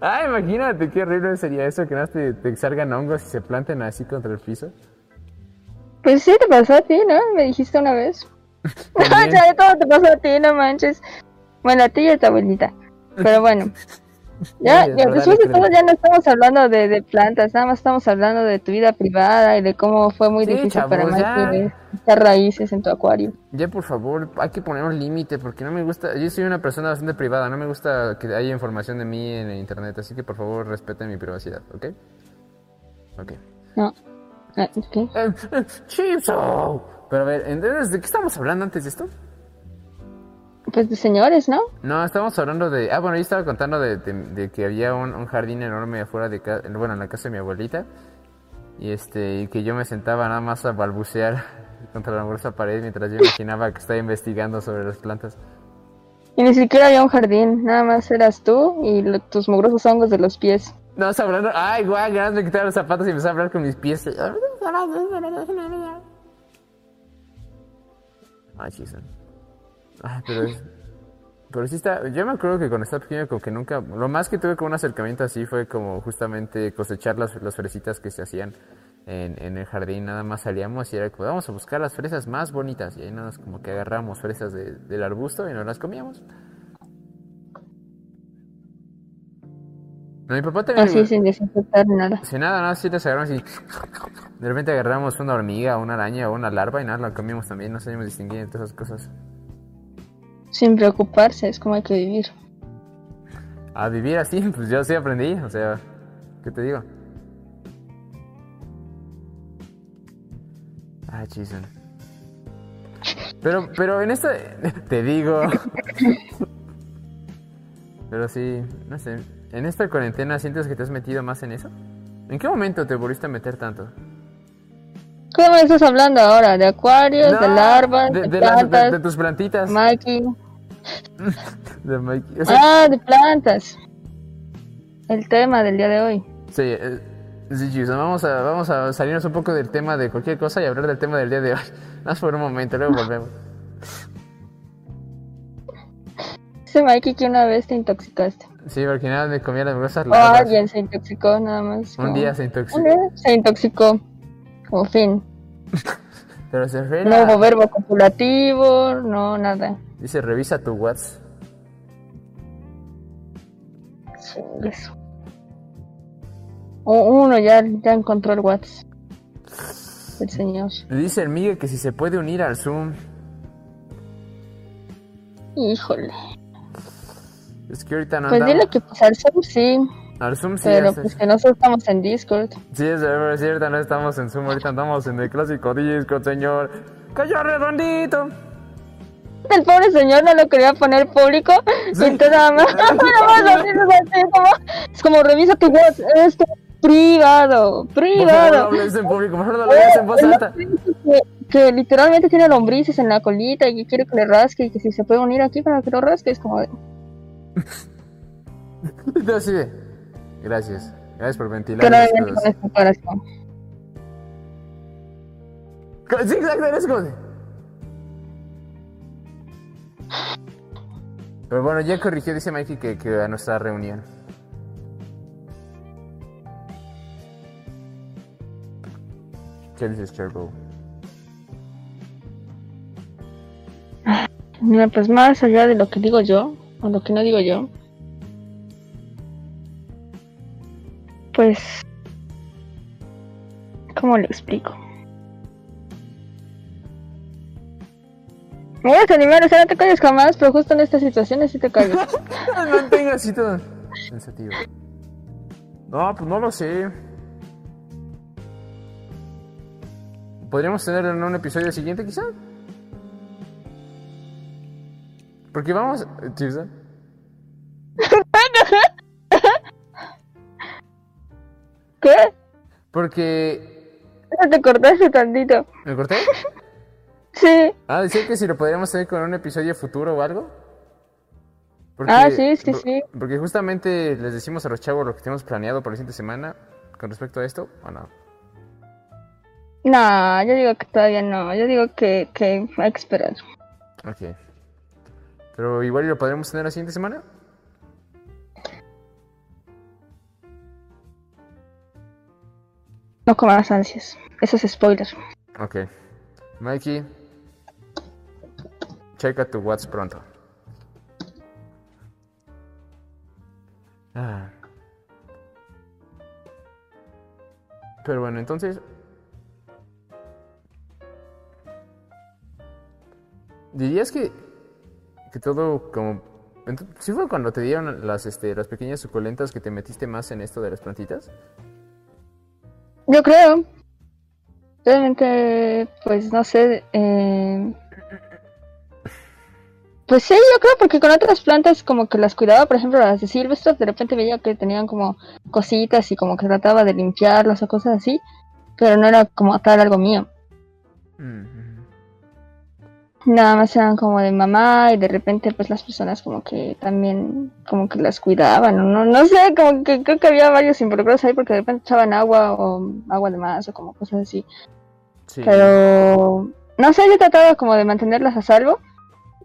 Ah, imagínate qué horrible sería eso, que no te, te salgan hongos y se planten así contra el piso. Pues sí, te pasó a ti, ¿no? Me dijiste una vez. También. ya de todo te pasó a ti, no manches. Bueno, a ti y a tu abuelita. Pero bueno. Ya, ya, después de todo ya no estamos hablando de, de plantas, nada más estamos hablando de tu vida privada y de cómo fue muy Sí, difícil para chavos. Mikey echar raíces en tu acuario. Ya, por favor, hay que poner un límite, porque no me gusta, yo soy una persona bastante privada, no me gusta que haya información de mí en el internet, así que por favor respeten mi privacidad, ¿ok? Ok. No. Ah, ¿qué? Eh, eh. Pero a ver, entonces, ¿de qué estamos hablando antes de esto? Pues de señores, ¿no? No, estábamos hablando de... Ah, bueno, yo estaba contando de, de- de que había un, un jardín enorme afuera de... ca- Bueno, en la casa de mi abuelita. Y este, y que yo me sentaba nada más a balbucear contra la gruesa pared mientras yo imaginaba que estaba investigando sobre las plantas. Y ni siquiera había un jardín, nada más eras tú y lo- tus mugrosos hongos de los pies. No, hablando... Ay, guay, ganas me quitaba los zapatos y empecé a hablar con mis pies. Ay, chisa. Ay, pero es... Pero sí está... Yo me acuerdo que cuando estaba pequeño como que nunca... Lo más que tuve con un acercamiento así fue como justamente cosechar las, las fresitas que se hacían en, en el jardín. Nada más salíamos y era como, vamos a buscar las fresas más bonitas. Y ahí nada más como que agarramos fresas de- del arbusto y nos las comíamos. Mi papá también... Así sin desinfectar nada. Si nada, nada, si las agarramos y de repente agarramos una hormiga, una araña o una larva y nada, la comíamos también, no sabíamos distinguir entre esas cosas. Sin preocuparse, es como hay que vivir. A vivir así, pues yo sí aprendí, o sea, ¿qué te digo? Ah, chisen. Pero, pero en esta, te digo. Pero sí, no sé, en esta cuarentena sientes que te has metido más en eso. ¿En qué momento te volviste a meter tanto? ¿Cómo me estás hablando ahora? ¿De acuarios, de larvas, de, plantas? de tus plantitas. Mikey. De Mikey. O sea, Ah, de plantas. El tema del día de hoy. Sí, eh, sí, vamos a, vamos a salirnos un poco del tema de cualquier cosa y hablar del tema del día de hoy. Más por un momento, luego volvemos. Dice Mikey que una vez te intoxicaste. Sí, porque nada me comía las gruesas O larvas. alguien se intoxicó, nada más. Un como- día se Un intoxicó. día se intoxicó. Como fin. Pero se fue No hubo verbo copulativo, no nada. Dice, revisa tu WhatsApp. Chingues. O- Uno ya, ya encontró el WhatsApp. El señor. Dice el Miguel que si se puede unir al Zoom. Híjole. Es que ahorita no Pues andamos. dile que pues al Zoom sí, Al Zoom sí, pero es- pues que nosotros estamos en Discord. sí, es verdad, sí, ahorita no estamos en Zoom, ahorita andamos en el clásico disco, señor. ¡Cayó redondito! El pobre señor no lo quería poner público Sí. tú nada más, es como revisa tu WhatsApp, esto privado, Por favor, no privado. en público, mejor no lo digas en voz alta. Que, que literalmente tiene lombrices en la colita y que quiere que le rasque y que si se puede unir aquí para que lo rasque es como de, Gracias. Gracias por ventilar corazón. Sí, exacto, eres como Pero bueno, ya corrigió, dice Mikey, que, que a nuestra reunión. ¿Qué dices, Charco? Mira, pues más allá de lo que digo yo, o lo que no digo yo, pues, ¿cómo le explico? Me voy a desanimar, o sea, no te calles jamás, pero justo en estas situaciones sí te calles. Mantenga así todo sensativo. No, pues no lo sé. ¿Podríamos tenerlo en un episodio siguiente, quizá? Porque vamos. Chipsa. ¿Qué? Porque. Te cortaste tantito. ¿Me corté? Sí. Ah, decía que si lo podríamos hacer con un episodio futuro o algo. Porque- Ah, sí, sí, sí. Porque justamente les decimos a los chavos lo que tenemos planeado para la siguiente semana con respecto a esto, ¿o no? No, yo digo que todavía no. Yo digo que, que hay que esperar. Ok. Pero igual lo podremos tener la siguiente semana. No comas ansias. Eso es spoiler. Ok. Mikey, checa tu Whats pronto. Ah. Pero bueno, entonces. ¿Dirías que, que todo como... ent- ¿Sí fue cuando te dieron las, este, las pequeñas suculentas que te metiste más en esto de las plantitas? Yo creo. Realmente, pues no sé. eh, Pues sí, yo creo porque con otras plantas como que las cuidaba, por ejemplo las de Silvestre, de repente veía que tenían como cositas y como que trataba de limpiarlas o cosas así, pero no era como tal algo mío. Mm, Nada más eran como de mamá y de repente pues las personas como que también como que las cuidaban, no, no sé, como que creo que había varios involucrados ahí porque de repente echaban agua o agua de más o como cosas así. Sí. Pero no sé, yo trataba como de mantenerlas a salvo.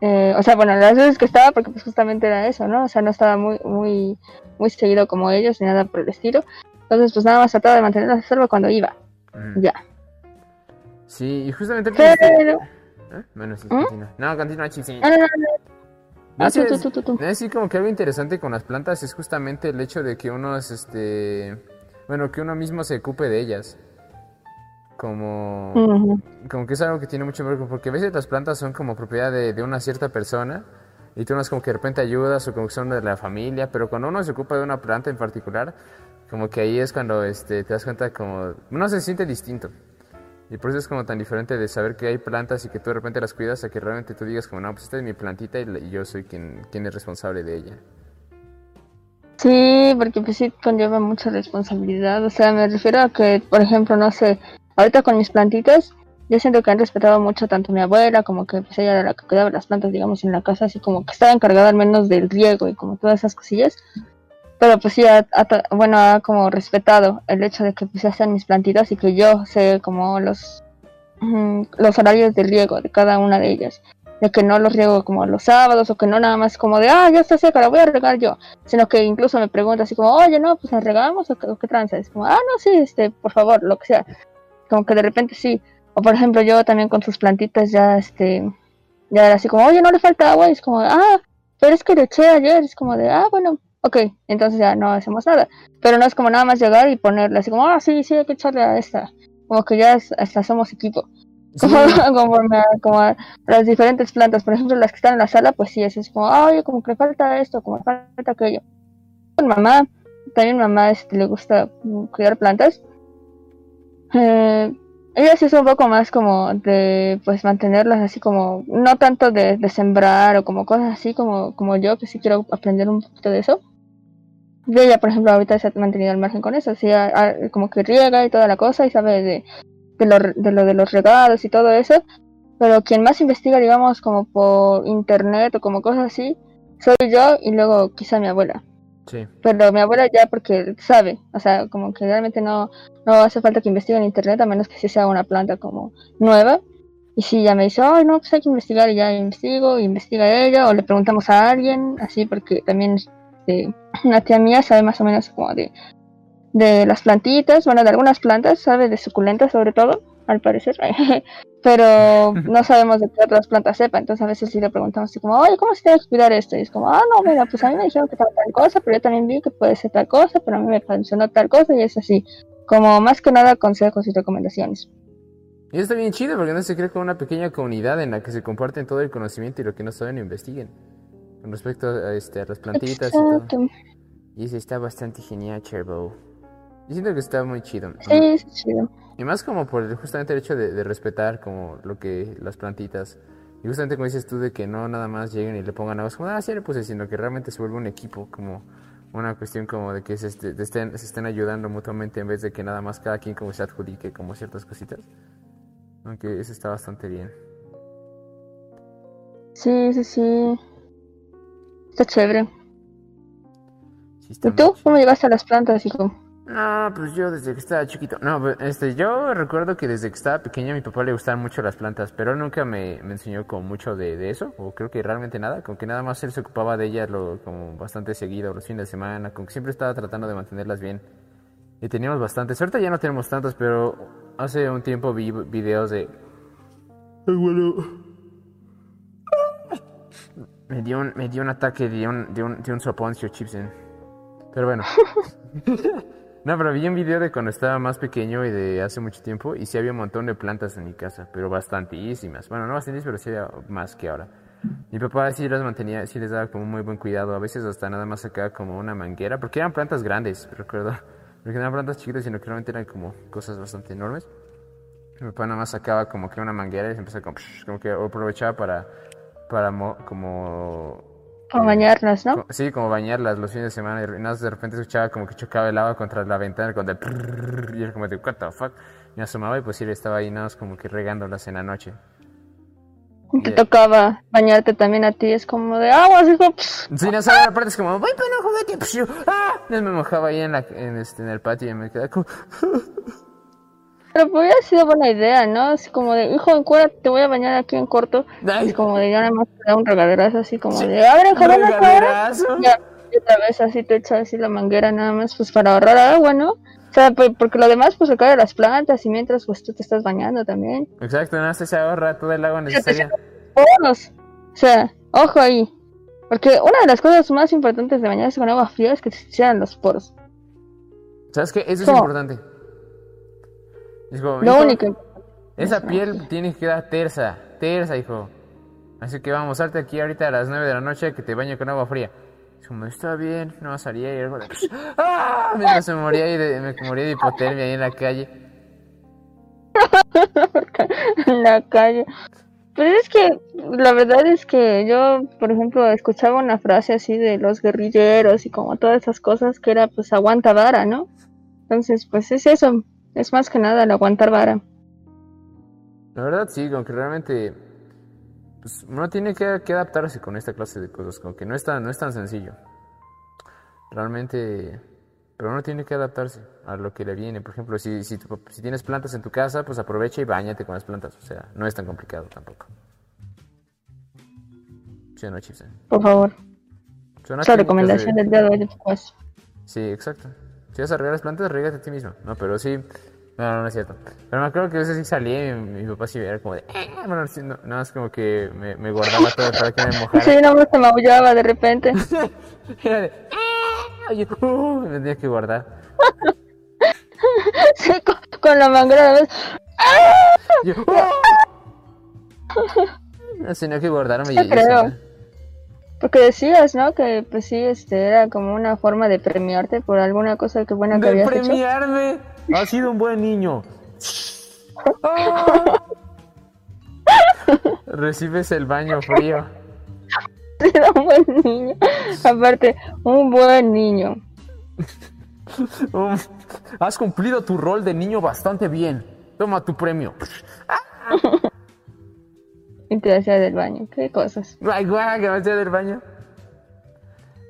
Eh, o sea, bueno, las veces que estaba, porque pues justamente era eso, ¿no? O sea, no estaba muy, muy, muy seguido como ellos ni nada por el estilo. Entonces, pues nada más trataba de mantenerlas a salvo cuando iba. Mm. Ya. Sí, y justamente... Pero. ¿Eh? Bueno, sí, ¿Mm? continúa. No, continúa. No, sí, es- sí, como que algo interesante con las plantas es justamente el hecho de que uno es este. Bueno, que uno mismo se ocupe de ellas. Como. Ujú. Como que es algo que tiene mucho que ver. Porque a veces las plantas son como propiedad de, de una cierta persona. Y tú no es como que de repente ayudas o como que son de la familia. Pero cuando uno se ocupa de una planta en particular, como que ahí es cuando este, te das cuenta como. Uno se siente distinto. Y por eso es como tan diferente de saber que hay plantas y que tú de repente las cuidas a que realmente tú digas como, no, pues esta es mi plantita y, yo soy quien, quien es responsable de ella. Sí, porque pues sí conlleva mucha responsabilidad. O sea, me refiero a que, por ejemplo, no sé, ahorita con mis plantitas, yo siento que han respetado mucho tanto a mi abuela como que pues ella era la que cuidaba las plantas, digamos, en la casa, así como que estaba encargada al menos del riego y como todas esas cosillas. Pero pues sí, ha, ha bueno, ha como respetado el hecho de que pues ya sean mis plantitas y que yo sé como los, los horarios de riego de cada una de ellas. De que no los riego como los sábados o que no nada más como de, ah, ya está seca, la voy a regar yo sino que incluso me pregunta así como, oye, no, pues la regamos o qué tranza. Es como, ah, no, sí, este, por favor, lo que sea. Como que de repente sí. O por ejemplo, yo también con sus plantitas ya, este, ya era así como, oye, no le falta agua. Y es como, ah, pero es que le eché ayer. Es como de, ah, bueno, ok, entonces ya no hacemos nada. Pero no es como nada más llegar y ponerle así como, ah, sí, sí, hay que echarle a esta. Como que ya es- hasta somos equipo. Sí, Como, conforme a, como a las diferentes plantas. Por ejemplo, las que están en la sala, pues sí, es como, "Ah, oye, como que falta esto, como le falta aquello. Con mamá, también mamá este, le gusta cuidar plantas. Eh, ella sí es un poco más como de, pues, mantenerlas así como, no tanto de, de sembrar o como cosas así como, como yo, que sí quiero aprender un poquito de eso. Y ella, por ejemplo, ahorita se ha mantenido al margen con eso, así, como que riega y toda la cosa y sabe de, de lo, de lo de los regados y todo eso, pero quien más investiga, digamos, como por internet o como cosas así, soy yo y luego quizá mi abuela. sí. Pero mi abuela ya porque sabe, o sea, como que realmente no, no hace falta que investigue en internet a menos que sí sea una planta como nueva. Y si ya me dice, ay, no, pues hay que investigar y ya investigo, investiga ella, o le preguntamos a alguien, así, porque también este, una tía mía sabe más o menos como de, de las plantitas, bueno, de algunas plantas, sabe de suculentas sobre todo, al parecer, pero no sabemos de qué otras plantas sepa, entonces a veces sí le preguntamos así como, oye, ¿cómo se tiene que cuidar esto? Y es como, ah, no, mira, pues a mí me dijeron que tal, tal cosa, pero yo también vi que puede ser tal cosa, pero a mí me funcionó tal cosa y es así, como más que nada consejos y recomendaciones. Y está bien chido porque no se crea como una pequeña comunidad en la que se comparten todo el conocimiento y lo que no saben investiguen. Con respecto a, este, a las plantitas y todo. Y eso está bastante genial, Cherbo. Yo siento que está muy chido. Sí, es chido. Y más como por justamente el hecho de, respetar como lo que las plantitas. Y justamente como dices tú de que no nada más lleguen y le pongan agua como, ah, sí le puse, sino que realmente se vuelve un equipo, como una cuestión como de que se, estén, se estén ayudando mutuamente en vez de que nada más cada quien como se adjudique como ciertas cositas. Aunque eso está bastante bien. Sí, sí, sí. Está chévere. ¿Y tú? ¿Cómo llegaste a las plantas, hijo? No, pues yo desde que estaba chiquito. No, pues, este, yo recuerdo que desde que estaba pequeño a mi papá le gustaban mucho las plantas, pero nunca me, me enseñó como mucho de, eso, o creo que realmente nada, como que nada más él se ocupaba de ellas lo, como bastante seguido, los fines de semana, como que siempre estaba tratando de mantenerlas bien. Y teníamos bastantes. Ahorita ya no tenemos tantas, pero hace un tiempo vi videos de... bueno. Me dio un, me dio un ataque de un, de un, de un soponcio, Chipsen. Pero bueno. no, pero vi un video de cuando estaba más pequeño y de hace mucho tiempo. Y sí había un montón de plantas en mi casa, pero bastantísimas. Bueno, no bastantísimas, pero sí había más que ahora. Mi papá sí las mantenía, sí les daba como muy buen cuidado. A veces hasta nada más sacaba como una manguera, porque eran plantas grandes, recuerdo. Porque no eran plantas chiquitas, sino que realmente eran como cosas bastante enormes. Mi papá nada más sacaba como que una manguera y se empezaba como, como que aprovechaba para, para como... Como bañarlas, ¿no? sí, como bañarlas los fines de semana. Y nada, de repente escuchaba como que chocaba el agua contra la ventana con el... Y era como de, what the fuck. Me asomaba y pues sí, estaba ahí nada más como que regándolas en la noche. Te tocaba bañarte también a ti, es como de agua, hijo. Sí, no sabes, aparte es como, voy para un juguete. ¡Ah! me mojaba ahí en, la, en, este, en el patio y me quedaba como. Pero pues hubiera sido buena idea, ¿no? Así como de, hijo, en cuera, te voy a bañar aquí en corto. Y como de, ya nada más te da un regaderazo, así como de, abre, joder, Ya, y otra vez así te echa así la manguera, nada más, pues para ahorrar agua, ¿no? O sea, porque lo demás pues se cae de las plantas y mientras pues tú te estás bañando también. Exacto, no se ahorra todo el agua necesaria. O sea, ojo ahí. Porque una de las cosas más importantes de bañarse con agua fría es que te cierran los poros. ¿Sabes qué? Eso es importante. Lo único. Esa piel tiene que quedar tersa, tersa, hijo. Así que vamos, salte aquí ahorita a las 9 de la noche que te bañe con agua fría como, está bien, no salía y algo de... ¡Ah! Me, se moría de, me moría de hipotermia ahí en la calle. en la calle. Pues es que la verdad es que yo, por ejemplo, escuchaba una frase así de los guerrilleros y como todas esas cosas que era pues aguanta vara, ¿no? Entonces, pues es eso, es más que nada el aguantar vara. La verdad sí, aunque realmente pues uno tiene que, adaptarse con esta clase de cosas, como que no es tan, no es tan sencillo. Realmente, pero uno tiene que adaptarse a lo que le viene. Por ejemplo, si, si, si tienes plantas en tu casa, pues aprovecha y bañate con las plantas. O sea, no es tan complicado tampoco. ¿Sí o no, Por favor. Esa recomendación del día de hoy después. Sí, exacto. Si vas a regar las plantas, regate a ti mismo. No, pero sí, no, no, no es cierto. Pero me acuerdo que a veces sí salía y mi, papá sí era como de... Eh", bueno, no, no, es como que me, me guardaba todo para que me mojara. Sí, no, se maullaba de repente. era de... Eh", oye, uh, me tenía que guardar. sí, con, la manguera de vez... Yo, no tenía que guardarme. Yo creo. Porque decías, ¿no? Que pues sí, este era como una forma de premiarte por alguna cosa que buena que ¿De habías premiarme? hecho. Ha sido un buen niño. Recibes el baño frío. Ha sido un buen niño. Aparte, un buen niño. has cumplido tu rol de niño bastante bien. Toma tu premio. y te hacía del baño. ¿Qué cosas? Ay, guay, que me hacía del baño.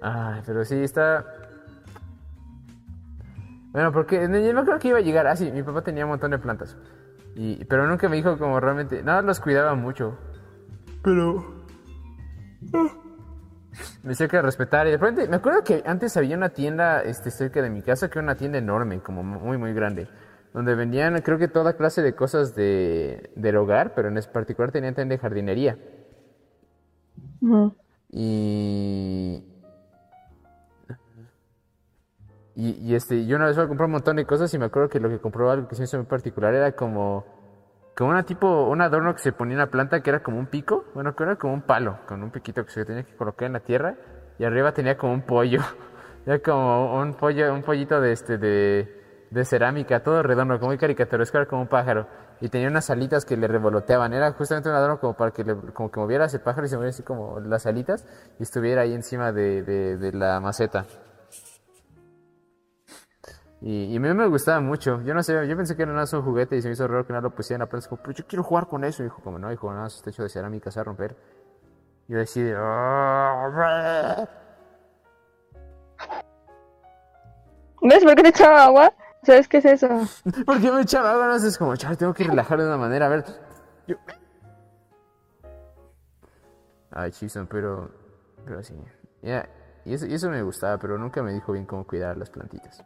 Ay, pero sí, está bueno, porque yo no creo que iba a llegar. Ah, sí, mi papá tenía un montón de plantas. Y, pero nunca me dijo como realmente. Nada, los cuidaba mucho. Pero. Ah, me decía que respetar. Y de repente, me acuerdo que antes había una tienda este, cerca de mi casa que era una tienda enorme, como muy, muy grande. Donde vendían creo que toda clase de cosas de, del hogar, pero en particular tenían también de jardinería. Y, y, y, este, yo una vez fui a comprar un montón de cosas y me acuerdo que lo que compró algo que se hizo muy particular era como, como una tipo, un adorno que se ponía en la planta que era como un pico, bueno, que era como un palo, con un piquito que se tenía que colocar en la tierra y arriba tenía como un pollo, era como un pollo, un pollito de este, de, de cerámica, todo redondo, como muy caricaturesco, era como un pájaro. Y tenía unas alitas que le revoloteaban. Era justamente un adorno como para que le, como que moviera ese pájaro y se moviera así como las alitas y estuviera ahí encima de, de, la maceta. Y, y, a mí me gustaba mucho. Yo no sé, yo pensé que era nada un juguete y se me hizo raro que no lo pusieran a como, pero yo quiero jugar con eso. Y dijo, como no, hijo, nada más este hecho de cerámica se va a romper. Y yo decía, oh, ¿Ves por qué te echaba agua? ¿Sabes qué es eso? ¿Por qué me echaba sé, es como, chaval, tengo que relajar de una manera. A ver, yo... Ay, Chison, pero... Pero sí. Y, eso, me gustaba, pero nunca me dijo bien cómo cuidar las plantitas.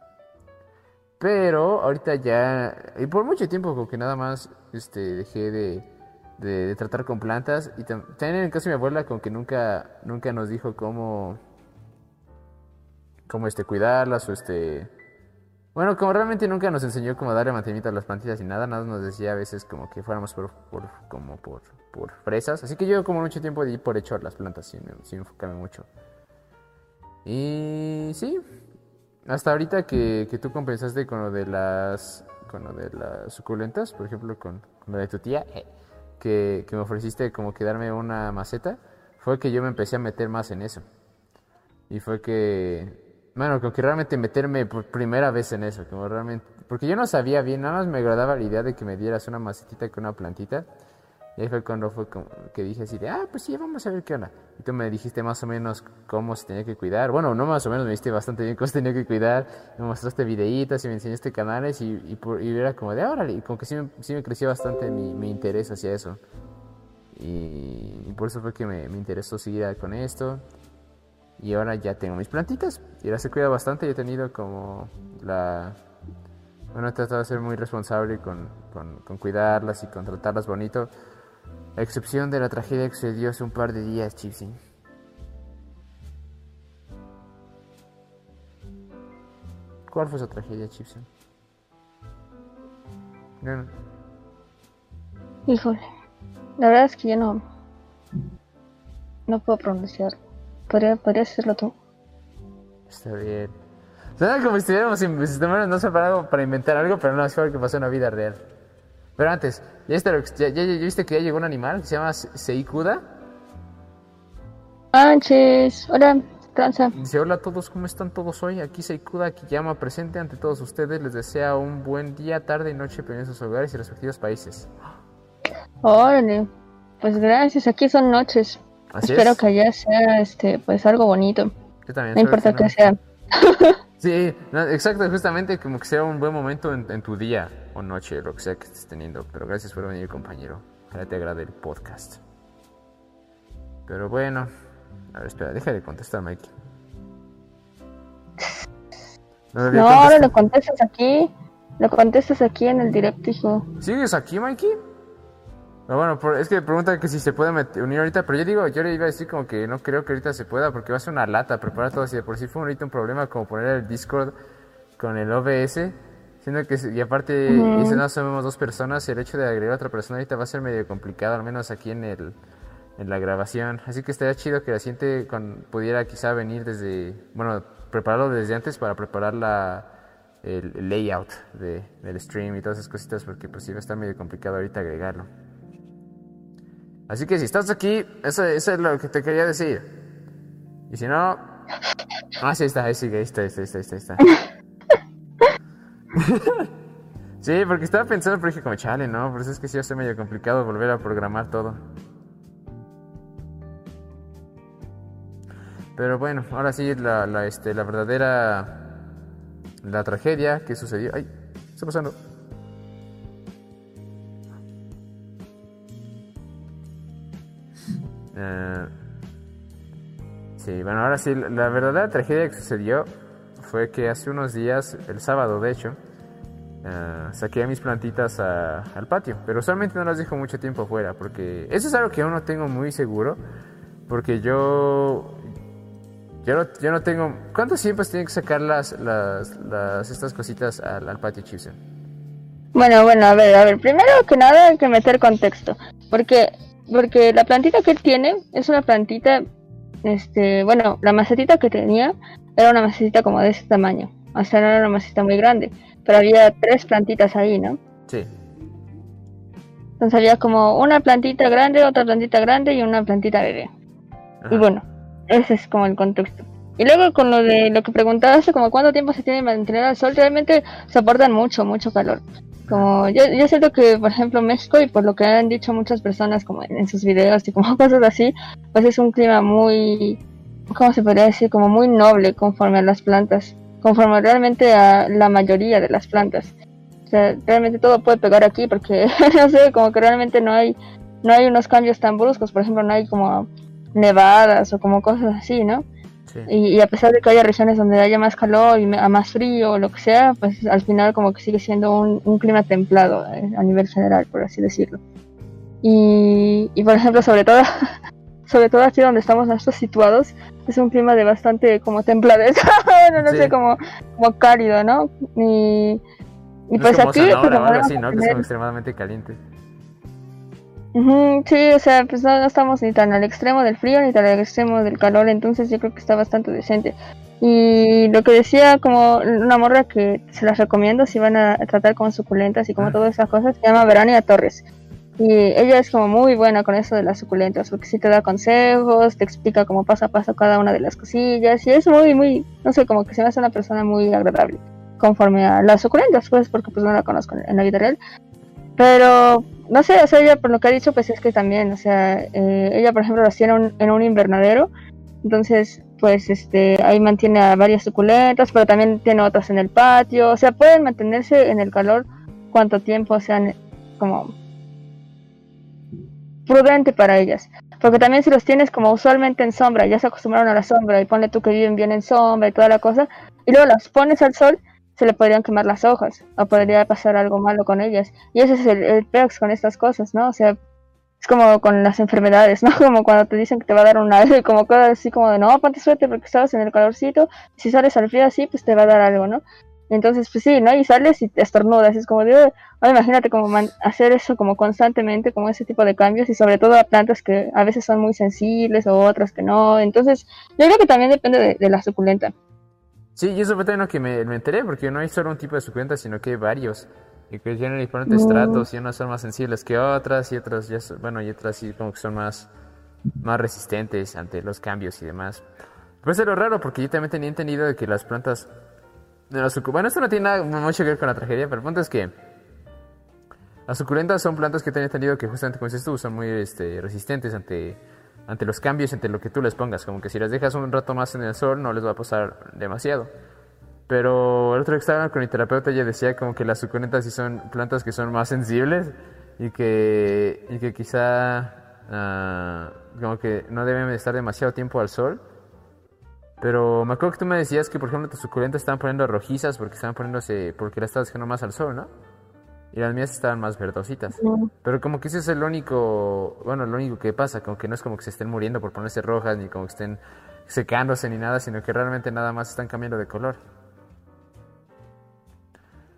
Pero ahorita ya... Y por mucho tiempo como que nada más este, dejé de, de, tratar con plantas. Y tam también en el caso de mi abuela como que nunca, nunca nos dijo cómo... Cómo este, cuidarlas o este... Bueno, como realmente nunca nos enseñó cómo darle mantenimiento a las plantitas y nada, nada nos decía a veces como que fuéramos por, por como por, por, fresas. Así que yo como mucho tiempo di por hecho las plantas sin, sin enfocarme mucho. Y sí, hasta ahorita que, que, tú compensaste con lo de las con lo de las suculentas, por ejemplo, con, con lo de tu tía, que, que me ofreciste como que darme una maceta, fue que yo me empecé a meter más en eso. Y fue que bueno, como que realmente meterme por primera vez en eso, como realmente, porque yo no sabía bien, nada más me agradaba la idea de que me dieras una macetita con una plantita. Y ahí fue cuando fue como que dije así de, ah, pues sí, vamos a ver qué onda. Y tú me dijiste más o menos cómo se tenía que cuidar. Bueno, no más o menos, me dijiste bastante bien cómo se tenía que cuidar. Me mostraste videitas y me enseñaste canales y, y, por, y era como de, órale, y como que sí sí me creció bastante mi, mi interés hacia eso. Y, y, por eso fue que me, me interesó seguir con esto. Y ahora ya tengo mis plantitas. Y ahora se cuida bastante. Yo he tenido como la... Bueno, he tratado de ser muy responsable con, con, cuidarlas y con tratarlas bonito. A excepción de la tragedia que sucedió hace un par de días, Chipsy. ¿Cuál fue esa tragedia, Chipsy? Bueno. Híjole. La verdad es que yo no... No puedo pronunciarlo. Podría, podría hacerlo tú. Está bien. Suena como si estuviéramos no separados para inventar algo, pero no, es algo que pasó en la vida real. Pero antes, ¿ya, está, ya, ya, ya, viste que ya llegó un animal que se llama Seikuda? Manches, hola, tranza. Dice, hola a todos, ¿cómo están todos hoy? Aquí Seikuda, que llama presente ante todos ustedes. Les desea un buen día, tarde y noche en sus hogares y respectivos países. Órale, pues gracias, aquí son noches. Así Espero es. que allá sea este pues algo bonito. Yo también. No importa que no. que sea. Sí, no, exacto, justamente como que sea un buen momento en, en, tu día o noche, lo que sea que estés teniendo. Pero gracias por venir, compañero. Ojalá te agrade el podcast. Pero bueno, a ver, espera, deja de contestar, Mikey. No, no ahora lo contestas aquí. Lo contestas aquí en el directo, hijo. ¿Sigues aquí, Mikey? No, bueno, por, es que pregunta que si se puede meter, unir ahorita, pero yo digo, yo le iba a decir como que no creo que ahorita se pueda porque va a ser una lata preparar todo así. De por sí fue ahorita un problema como poner el Discord con el OBS, siendo que, y aparte, uh -huh. y no somos dos personas, el hecho de agregar a otra persona ahorita va a ser medio complicado, al menos aquí en el en la grabación. Así que estaría chido que la siguiente con, pudiera quizá venir desde, bueno, prepararlo desde antes para preparar la, el, el layout de, del stream y todas esas cositas porque pues sí va a estar medio complicado ahorita agregarlo. Así que si estás aquí, eso, es lo que te quería decir. Y si no. Ah, sí, está, ahí sigue, ahí está, ahí está, ahí está, está. sí, porque estaba pensando, pero dije como chale, ¿no? Por eso es que sí ser medio complicado volver a programar todo. Pero bueno, ahora sí, la, la, este, la verdadera. La tragedia que sucedió. ¡Ay! ¿Qué está pasando? Uh, sí, bueno, ahora sí, la verdadera tragedia que sucedió fue que hace unos días, el sábado de hecho, ah, saqué mis plantitas a- al patio. Pero usualmente no las dejo mucho tiempo afuera, porque eso es algo que aún no tengo muy seguro, porque yo... Yo no, tengo... ¿Cuántos tiempos tienen que sacar las, las, las- estas cositas al, al patio, Chipsen? Bueno, bueno, a ver, a ver, primero que nada hay que meter contexto, porque porque la plantita que él tiene es una plantita, este, bueno, la macetita que tenía era una macetita como de ese tamaño, o sea, no era una macetita muy grande, pero había tres plantitas ahí, ¿no? Sí. Entonces había como una plantita grande, otra plantita grande y una plantita bebé. Y bueno, ese es como el contexto. Y luego con lo de lo que preguntabas, como cuánto tiempo se tiene que mantener al sol, realmente soportan mucho, mucho calor. Como yo, yo siento que, por ejemplo, México, y por lo que han dicho muchas personas como en, sus videos y como cosas así, pues es un clima muy, ¿cómo se podría decir? Como muy noble conforme a las plantas, conforme realmente a la mayoría de las plantas. O sea, realmente todo puede pegar aquí porque, no sé, como que realmente no hay, no hay unos cambios tan bruscos, por ejemplo, no hay como nevadas o como cosas así, ¿no? Sí. Y, y a pesar de que haya regiones donde haya más calor y más frío o lo que sea, pues al final como que sigue siendo un, un clima templado eh, a nivel general, por así decirlo. Y, y por ejemplo, sobre todo, sobre todo aquí donde estamos nosotros situados, es un clima de bastante como templadez, bueno, no Sí. sé, como, como cálido, ¿no? Y, y No pues aquí... pues, así, ¿no? Que es tener- como Ujú, sí, o sea, pues no, no estamos ni tan al extremo del frío ni tan al extremo del calor, entonces yo creo que está bastante decente. Y lo que decía como una morra que se las recomiendo si van a tratar con suculentas y como Ah. todas esas cosas, se llama Verania Torres. Y ella es como muy buena con eso de las suculentas, porque sí te da consejos, te explica como paso a paso cada una de las cosillas, y es muy, muy, no sé, como que se me hace una persona muy agradable, conforme a las suculentas, pues, porque pues no la conozco en la vida real. Pero, no sé, o sea, ella por lo que ha dicho, pues es que también, o sea, eh, ella por ejemplo las tiene un- en un invernadero, entonces, pues, este, ahí mantiene a varias suculentas, pero también tiene otras en el patio, o sea, pueden mantenerse en el calor cuanto tiempo sean como prudente para ellas. Porque también si los tienes como usualmente en sombra, ya se acostumbraron a la sombra y ponle tú que viven bien en sombra y toda la cosa, y luego las pones al sol, se le podrían quemar las hojas o podría pasar algo malo con ellas. Y ese es el, el con estas cosas, ¿no? O sea, es como con las enfermedades, ¿no? Como cuando te dicen que te va a dar una y como cosas así como de no, ponte suerte porque estabas en el calorcito, si sales al frío así, pues te va a dar algo, ¿no? Entonces, pues sí, ¿no? Y sales y te estornudas, es como de. Ahora imagínate como man- hacer eso como constantemente, como ese tipo de cambios, y sobre todo a plantas que a veces son muy sensibles o otras que no. Entonces, yo creo que también depende de, de la suculenta. Sí, y eso fue también lo que me, me enteré, porque no hay solo un tipo de suculentas, sino que hay varios. Y que tienen diferentes Mm. estratos, y unas son más sensibles que otras, y otras ya son- bueno, y otras sí como que son más, más resistentes ante los cambios y demás. Pues es lo raro, porque yo también tenía entendido de que las plantas... de las bueno, esto no tiene nada mucho que ver con la tragedia, pero el punto es que... Las suculentas son plantas que tenía entendido que justamente como dices tú, son muy este, resistentes ante, ante los cambios, ante lo que tú les pongas. Como que si las dejas un rato más en el sol no les va a pasar demasiado. Pero el otro que estaba con mi terapeuta ella decía como que las suculentas sí son plantas que son más sensibles y que, y que quizá ah, como que no deben estar demasiado tiempo al sol. Pero me acuerdo que tú me decías que por ejemplo tus suculentas estaban poniendo rojizas porque estaban poniéndose, porque las estabas dejando más al sol, ¿no? Y las mías estaban más verdositas. Pero como que ese es el único, bueno, lo único que pasa, como que no es como que se estén muriendo por ponerse rojas, ni como que estén secándose ni nada, sino que realmente nada más están cambiando de color.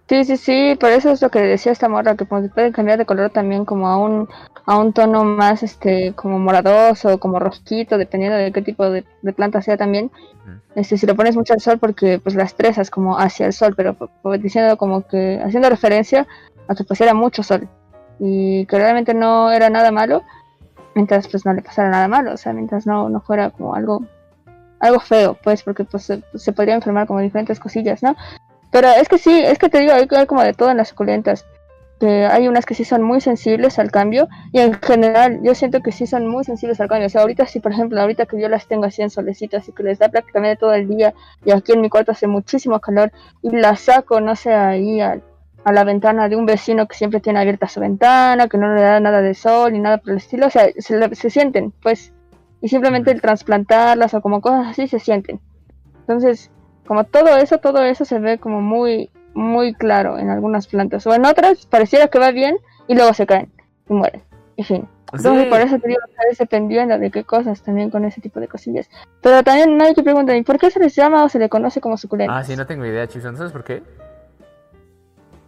Sí, sí, sí, por eso es lo que decía esta morra, que pues, pueden cambiar de color también como a un, a un tono más, este, como moradoso, como rosquito, dependiendo de qué tipo de, de planta sea también. Mm. Este, si lo pones mucho al sol, porque pues las estresas como hacia el sol, pero pues, diciendo como que, haciendo referencia a que pues era mucho sol y que realmente no era nada malo, mientras pues no le pasara nada malo, o sea, mientras no, no fuera como algo, algo feo, pues, porque pues se, se podría enfermar como diferentes cosillas, ¿no? Pero es que sí, es que te digo, hay, hay como de todo en las suculentas. Que hay unas que sí son muy sensibles al cambio y en general yo siento que sí son muy sensibles al cambio. O sea, ahorita sí, por ejemplo, ahorita que yo las tengo así en solecito, así que les da prácticamente todo el día y aquí en mi cuarto hace muchísimo calor y las saco, no sé, ahí a, a la ventana de un vecino que siempre tiene abierta su ventana, que no le da nada de sol ni nada por el estilo. O sea, se, se sienten, pues. Y simplemente el trasplantarlas o como cosas así se sienten. Entonces, como todo eso, todo eso se ve como muy, muy claro en algunas plantas. O en otras pareciera que va bien y luego se caen y mueren. En fin. Entonces, Sí. por eso te digo que es dependiendo de qué cosas también con ese tipo de cosillas. Pero también nadie te pregunta, ¿y por qué se les llama o se le conoce como suculentas? Ah, sí, no tengo idea, Chipson. ¿Sabes por qué?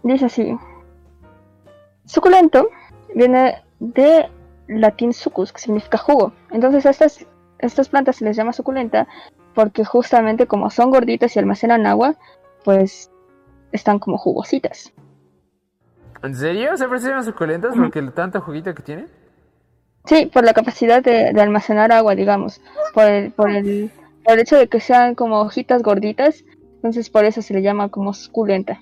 Dice así. Suculento viene de latín sucus, que significa jugo. Entonces a estas, estas plantas se les llama suculenta porque justamente como son gorditas y almacenan agua, pues están como jugositas. ¿En serio? ¿Se llaman suculentas Ujú. porque el tanto juguito que tiene? Sí, por la capacidad de, de almacenar agua, digamos. Por el, por, el, por el hecho de que sean como hojitas gorditas, entonces por eso se le llama como suculenta.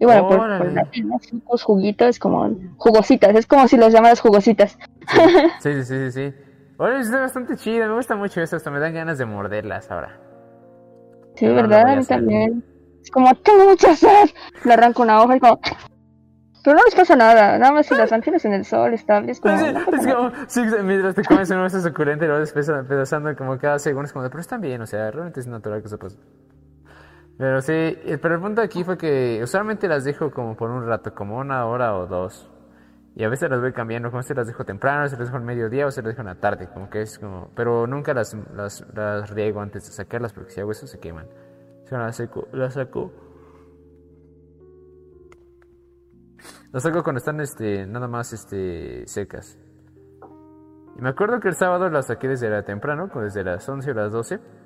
Y bueno, por, por ¿no? Sucus, juguito, es como jugositas. Es como si los llamaras jugositas. Sí, sí, sí, sí. sí. Oye, está bastante chido. Me gusta mucho eso. Hasta me dan ganas de morderlas ahora. Sí, ¿verdad? a mí también. Es como, tengo mucha sed. Le arranco una hoja y como... Pero no les pasa nada. Nada más si las mantienes en el sol estables, como... Sí, no pasa es como, sí, mientras te comes una esa suculenta y lo vas pesa- pedazando como cada segundo, es como, pero están bien, o sea, realmente es natural que eso pase. Pero sí, pero el punto aquí fue que usualmente las dejo como por un rato, como una hora o dos. Y a veces las voy cambiando, como se las dejo temprano, se las dejo al mediodía o se las dejo en la tarde, como que es como... Pero nunca las, las, riego antes de sacarlas porque si hago eso se queman. Si las seco, las saco... Las saco cuando están este, nada más este, secas. Y me acuerdo que el sábado las saqué desde la temprano, desde las 11 o las 12.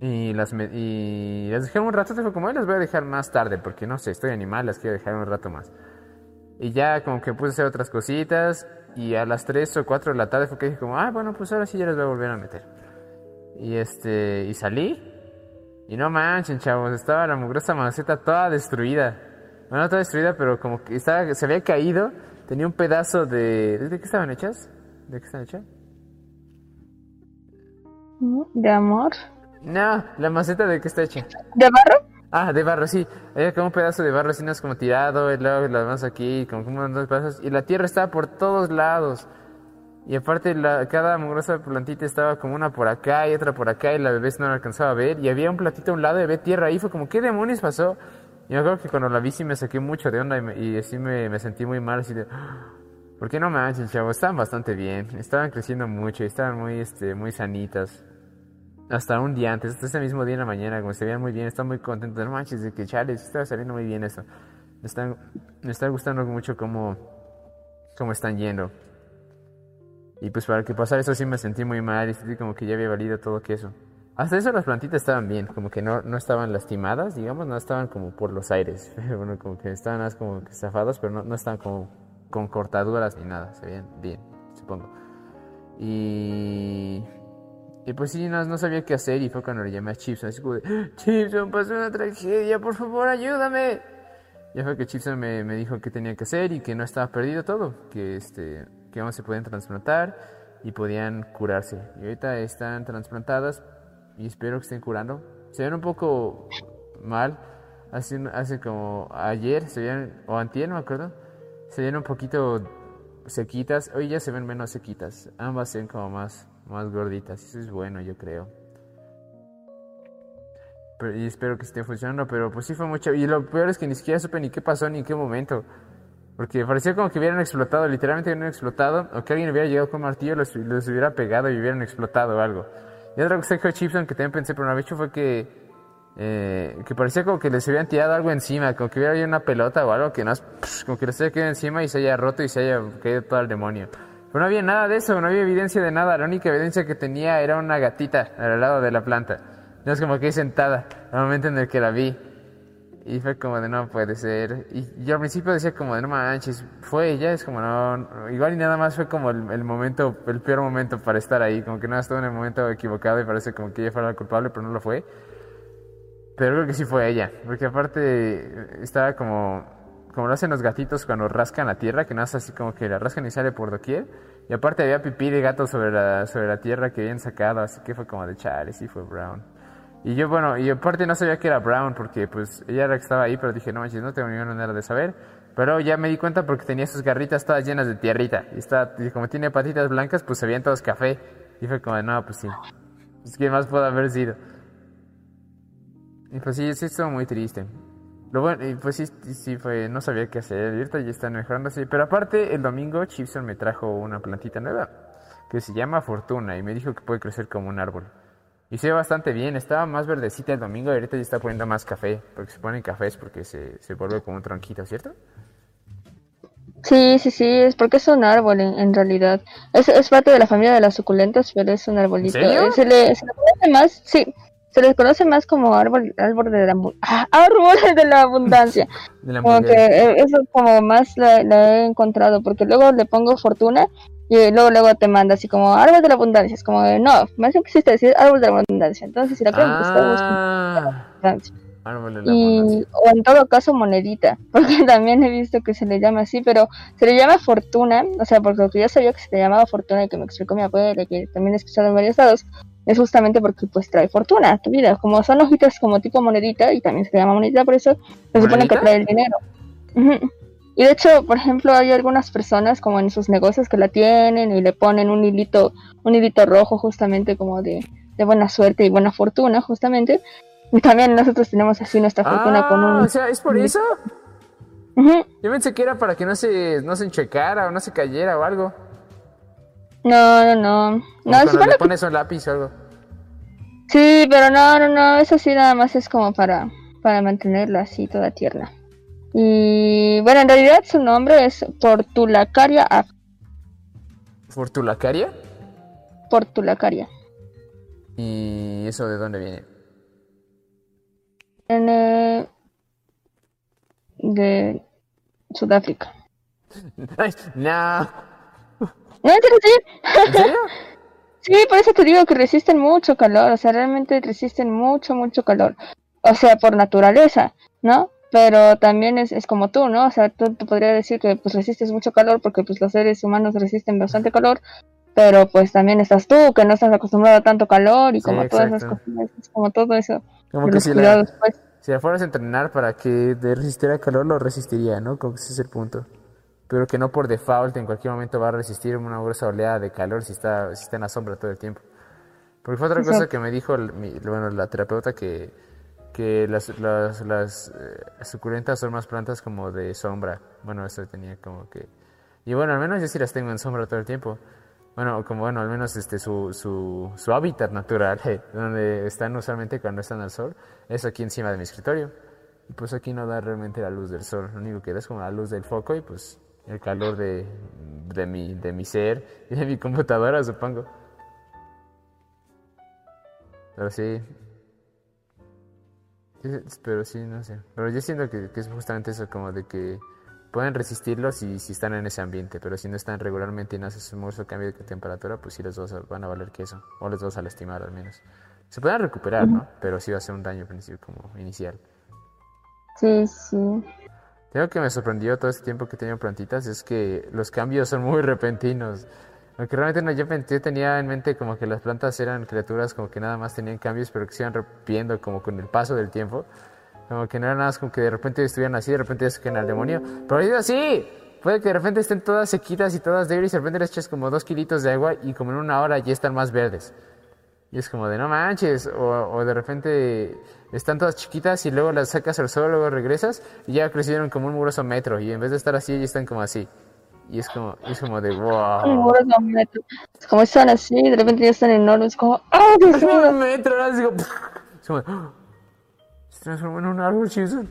Y las, me- y las dejé un rato, fue como, "Ay, las voy a dejar más tarde, porque no sé, estoy animal, las quiero dejar un rato más. Y ya como que puse a hacer otras cositas, y a las 3 o 4 de la tarde fue que dije como, ah, bueno, pues ahora sí ya las voy a volver a meter. Y este, y salí, y no manchen, chavos, estaba la mugrosa maceta toda destruida. Bueno, no toda destruida, pero como que estaba, se había caído, tenía un pedazo de... ¿De qué estaban hechas? ¿De qué están hechas? De amor. No, la maceta de qué está hecha. ¿De barro? Ah, de barro, sí. Había como un pedazo de barro así, no es como tirado, y luego las más aquí, como de pedazos. Y la tierra estaba por todos lados. Y aparte, la, cada mugrosa plantita estaba como una por acá y otra por acá, y la bebé no la alcanzaba a ver. Y había un platito a un lado y había tierra ahí. Fue como, ¿qué demonios pasó? Y me acuerdo que cuando la vi sí me saqué mucho de onda y, me- y así me, me sentí muy mal, así de... ¿Por qué no manchen, chavos? Estaban bastante bien. Estaban creciendo mucho y estaban muy, este, muy sanitas. Hasta un día antes, hasta ese mismo día en la mañana, como se veían muy bien, estaba muy contento. No manches, de que chale, estaba saliendo muy bien eso. Me están, me está gustando mucho cómo, cómo están yendo. Y pues para que pasara eso sí me sentí muy mal y sentí como que ya había valido todo queso. Hasta eso las plantitas estaban bien, como que no, no estaban lastimadas, digamos, no estaban como por los aires. bueno, como que estaban más como que zafadas, pero no, no estaban como con cortaduras ni nada, se veían bien, supongo. Y... Y pues sí, no, no sabía qué hacer y fue cuando le llamé a Chipson, así como de, Chipson, pasó una tragedia, por favor, ayúdame. Ya fue que Chipson me, me dijo qué tenía que hacer y que no estaba perdido todo, que este que aún se podían trasplantar y podían curarse. Y ahorita están trasplantadas y espero que estén curando. Se ven un poco mal, hace, hace como ayer, se veían, o antier, no me acuerdo, se ven un poquito sequitas, hoy ya se ven menos sequitas, ambas se ven como más, más gorditas, eso es bueno yo creo. Y espero que esté funcionando, pero pues sí fue mucho. Y lo peor es que ni siquiera supe ni qué pasó ni en qué momento. Porque parecía como que hubieran explotado, literalmente hubieran explotado, o que alguien hubiera llegado con martillo, los, los hubiera pegado y hubieran explotado o algo. Y otra cosa que dijo Chipson que también pensé por una vez fue que, eh, que parecía como que les hubieran tirado algo encima, como que hubiera habido una pelota o algo que no, como que les haya quedado encima y se haya roto y se haya caído todo al demonio. Pero no había nada de eso, no había evidencia de nada, la única evidencia que tenía era una gatita al lado de la planta. No es como que sentada, al momento en el que la vi. Y fue como de no puede ser. Y yo al principio decía como de no manches, fue ella, es como no, no, igual y nada más fue como el, momento, el peor momento para estar ahí, como que nada, estuvo en el momento equivocado y parece como que ella fuera la culpable, pero no lo fue. Pero creo que sí fue ella, porque aparte estaba como, como lo hacen los gatitos cuando rascan la tierra, que no es así como que la rascan y sale por doquier. Y aparte había pipí de gato sobre la, sobre la tierra que habían sacado, así que fue como de chale, sí fue Brown. Y yo, bueno, y aparte no sabía que era Brown porque pues ella era que estaba ahí, pero dije, no manches, no tengo ninguna manera de saber. Pero ya me di cuenta porque tenía sus garritas todas llenas de tierrita. Y, está, como tiene patitas blancas, pues se veían todos café. Y fue como, no, pues sí. Pues, ¿Qué más puede haber sido? Y pues sí, sí estuvo muy triste. Lo bueno, y pues sí, sí fue, no sabía qué hacer, ahorita ya están mejorándose. Pero aparte, el domingo Chipson me trajo una plantita nueva que se llama Fortuna y me dijo que puede crecer como un árbol. Y se ve bastante bien, estaba más verdecita el domingo y ahorita ya está poniendo más café, porque se ponen cafés porque se, se vuelve como un tronquito, ¿cierto? Sí, sí, sí, es porque es un árbol en, en realidad. Es, es parte de la familia de las suculentas, pero es un arbolito. serio? Eh, Se le, se le conoce más, sí, se le conoce más como árbol, árbol de la, ah, árbol de la abundancia. De la Como que eh, eso como más la, la he encontrado, porque luego le pongo fortuna y luego luego te manda así como árbol de la abundancia. Es como, de, no, más bien quisiste decir árbol de la abundancia. Entonces, si la busquen Ah, abundancia. árbol de la Y, abundancia. o en todo caso monedita, porque también he visto que se le llama así, pero se le llama fortuna, o sea, porque lo que yo sabía que se le llamaba fortuna y que me explicó mi abuela que también he escuchado en varios lados, es justamente porque pues trae fortuna a tu vida, como son hojitas como tipo monedita y también se llama monedita, por eso se supone que trae el dinero. Y de hecho, por ejemplo, hay algunas personas como en sus negocios que la tienen y le ponen un hilito, un hilito rojo justamente como de, de buena suerte y buena fortuna, justamente. Y también nosotros tenemos así nuestra fortuna con Ah, un... o sea, ¿es por eso? Ujú. Yo pensé que era para que no se, no se enchecara o no se cayera o algo. No, no, no. No, supone le que- pones un lápiz o algo. Sí, pero no, no, no. Eso sí nada más es como para, para mantenerla así toda tierna. Y bueno, en realidad su nombre es Portulacaria af- ¿Fortulacaria? Portulacaria. ¿Y eso de dónde viene? En, eh, de Sudáfrica. No. No, en serio, sí. ¿En serio? Sí, por eso te digo que resisten mucho calor, o sea, realmente resisten mucho, mucho calor. O sea, por naturaleza, ¿no? Pero también es, es como tú, ¿no? O sea, tú te podrías decir que pues resistes mucho calor porque pues los seres humanos resisten bastante calor, pero pues también estás tú que no estás acostumbrado a tanto calor y Sí, como todas esas cosas, es como todo eso Como que si la, pues. si la fueras a entrenar para que de resistir al calor, lo resistiría, ¿no? Como que ese es el punto. Pero que no por default en cualquier momento va a resistir una gruesa oleada de calor si está, si está en la sombra todo el tiempo. Porque fue otra cosa que me dijo mi- bueno, la terapeuta que, que las, las, las eh, suculentas son más plantas como de sombra. Bueno, eso tenía como que... Y bueno, al menos yo sí las tengo en sombra todo el tiempo. Bueno, como bueno, al menos este su, su, su hábitat natural, eh, donde están usualmente cuando están al sol, es aquí encima de mi escritorio. Y pues aquí no da realmente la luz del sol, lo único que da es como la luz del foco y pues el calor de, de, mi, de mi ser y de mi computadora, supongo. Pero sí. Pero sí, no sé. Pero yo siento que, que es justamente eso, como de que pueden resistirlo si, si están en ese ambiente, pero si no están regularmente y no haces un mucho cambio de temperatura, pues sí les vas a- van a valer queso, o les vas a lastimar al menos. Se pueden recuperar, ¿no? Pero sí va a ser un daño principio como inicial. Sí, sí. Algo que me sorprendió todo este tiempo que he plantitas es que los cambios son muy repentinos. Aunque realmente no, yo, yo tenía en mente como que las plantas eran criaturas como que nada más tenían cambios, pero que se iban repitiendo como con el paso del tiempo. Como que no era nada más como que de repente estuvieran así, de repente ya se quedan al demonio. Pero es así. Puede que de repente estén todas sequitas y todas débiles y de repente les eches como dos kilitos de agua y como en una hora ya están más verdes. Y es como de no manches, o, o de repente están todas chiquitas y luego las sacas al sol, luego regresas y ya crecieron como un muroso metro y en vez de estar así, ya están como así. Y es como, es como de wow. un metro. Es como están así, de repente ya están enormes, como, ¡ah, Dios mío! un metro, digo, es como, ¡ah! se transformó en un árbol, Chilson.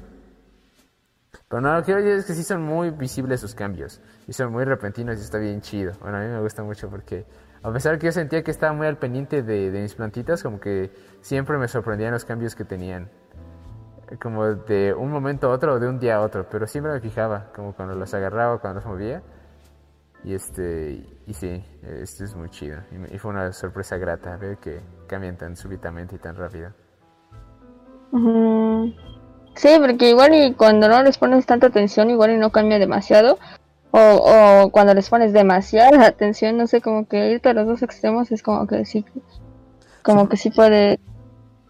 Pero no, lo que oye es que sí son muy visibles sus cambios y son muy repentinos y está bien chido. Bueno, a mí me gusta mucho porque a pesar que yo sentía que estaba muy al pendiente de, de mis plantitas, como que siempre me sorprendían los cambios que tenían. Como de un momento a otro o de un día a otro, pero siempre me fijaba, como cuando los agarraba, cuando los movía. Y este, y sí, esto es muy chido. Y, fue una sorpresa grata ver que cambian tan súbitamente y tan rápido. Sí, porque igual y cuando no les pones tanta atención, igual y no cambia demasiado. O, o cuando les pones demasiada atención, no sé, como que irte a los dos extremos es como que sí, como que sí puede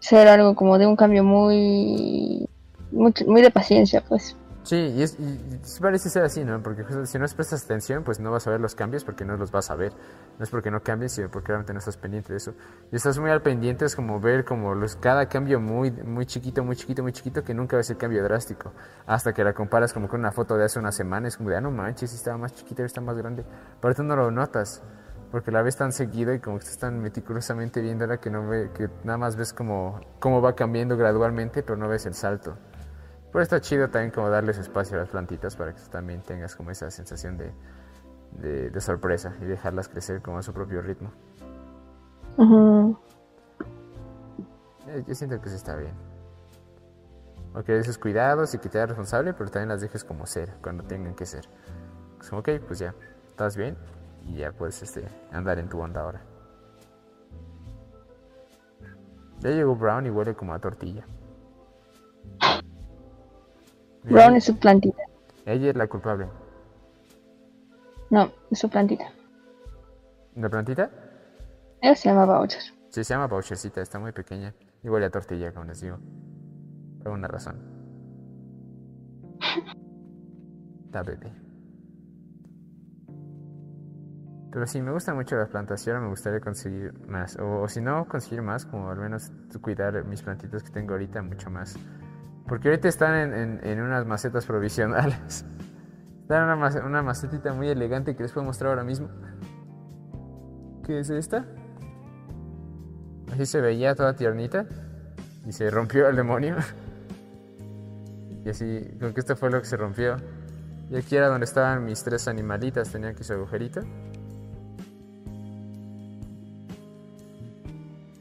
ser algo como de un cambio muy, muy, muy de paciencia, pues. Sí, y, es, y, parece ser así, ¿no? Porque si no prestas atención, pues no vas a ver los cambios porque no los vas a ver. No es porque no cambies, sino porque realmente no estás pendiente de eso. Y estás muy al pendiente, es como ver como los, cada cambio muy, muy chiquito, muy chiquito, muy chiquito, que nunca ves el cambio drástico. Hasta que la comparas como con una foto de hace una semana, es como de, ah, no manches, estaba más chiquita, está más grande. Pero tú no lo notas, porque la ves tan seguido y como que estás tan meticulosamente viéndola que, no ve, que nada más ves como cómo va cambiando gradualmente, pero no ves el salto. Pero está chido también como darles espacio a las plantitas para que tú también tengas como esa sensación de, de, de sorpresa y dejarlas crecer como a su propio ritmo. Eh, Yo siento que eso está bien. O que des cuidados y que te hagas responsable, pero también las dejes como ser, cuando tengan que ser. Es como, ok, pues ya, estás bien y ya puedes este, andar en tu onda ahora. Ya llegó Brown y huele como a tortilla. Brown es su plantita. Ella es la culpable. No, es su plantita. ¿La plantita? Ella se llama Boucher. Sí, se llama Bouchercita, está muy pequeña. Huele a tortilla, como les digo. Por alguna razón. Está bebé. Pero sí, me gustan mucho las plantas y ahora me gustaría conseguir más. O, o si no, conseguir más, como al menos cuidar mis plantitas que tengo ahorita mucho más. Porque ahorita están en, en- unas macetas provisionales. Están en una, una macetita muy elegante que les puedo mostrar ahora mismo. ¿Qué es esta? Así se veía toda tiernita. Y se rompió el demonio. Y así, con que esto fue lo que se rompió. Y aquí era donde estaban mis tres animalitas, tenían aquí su agujerito.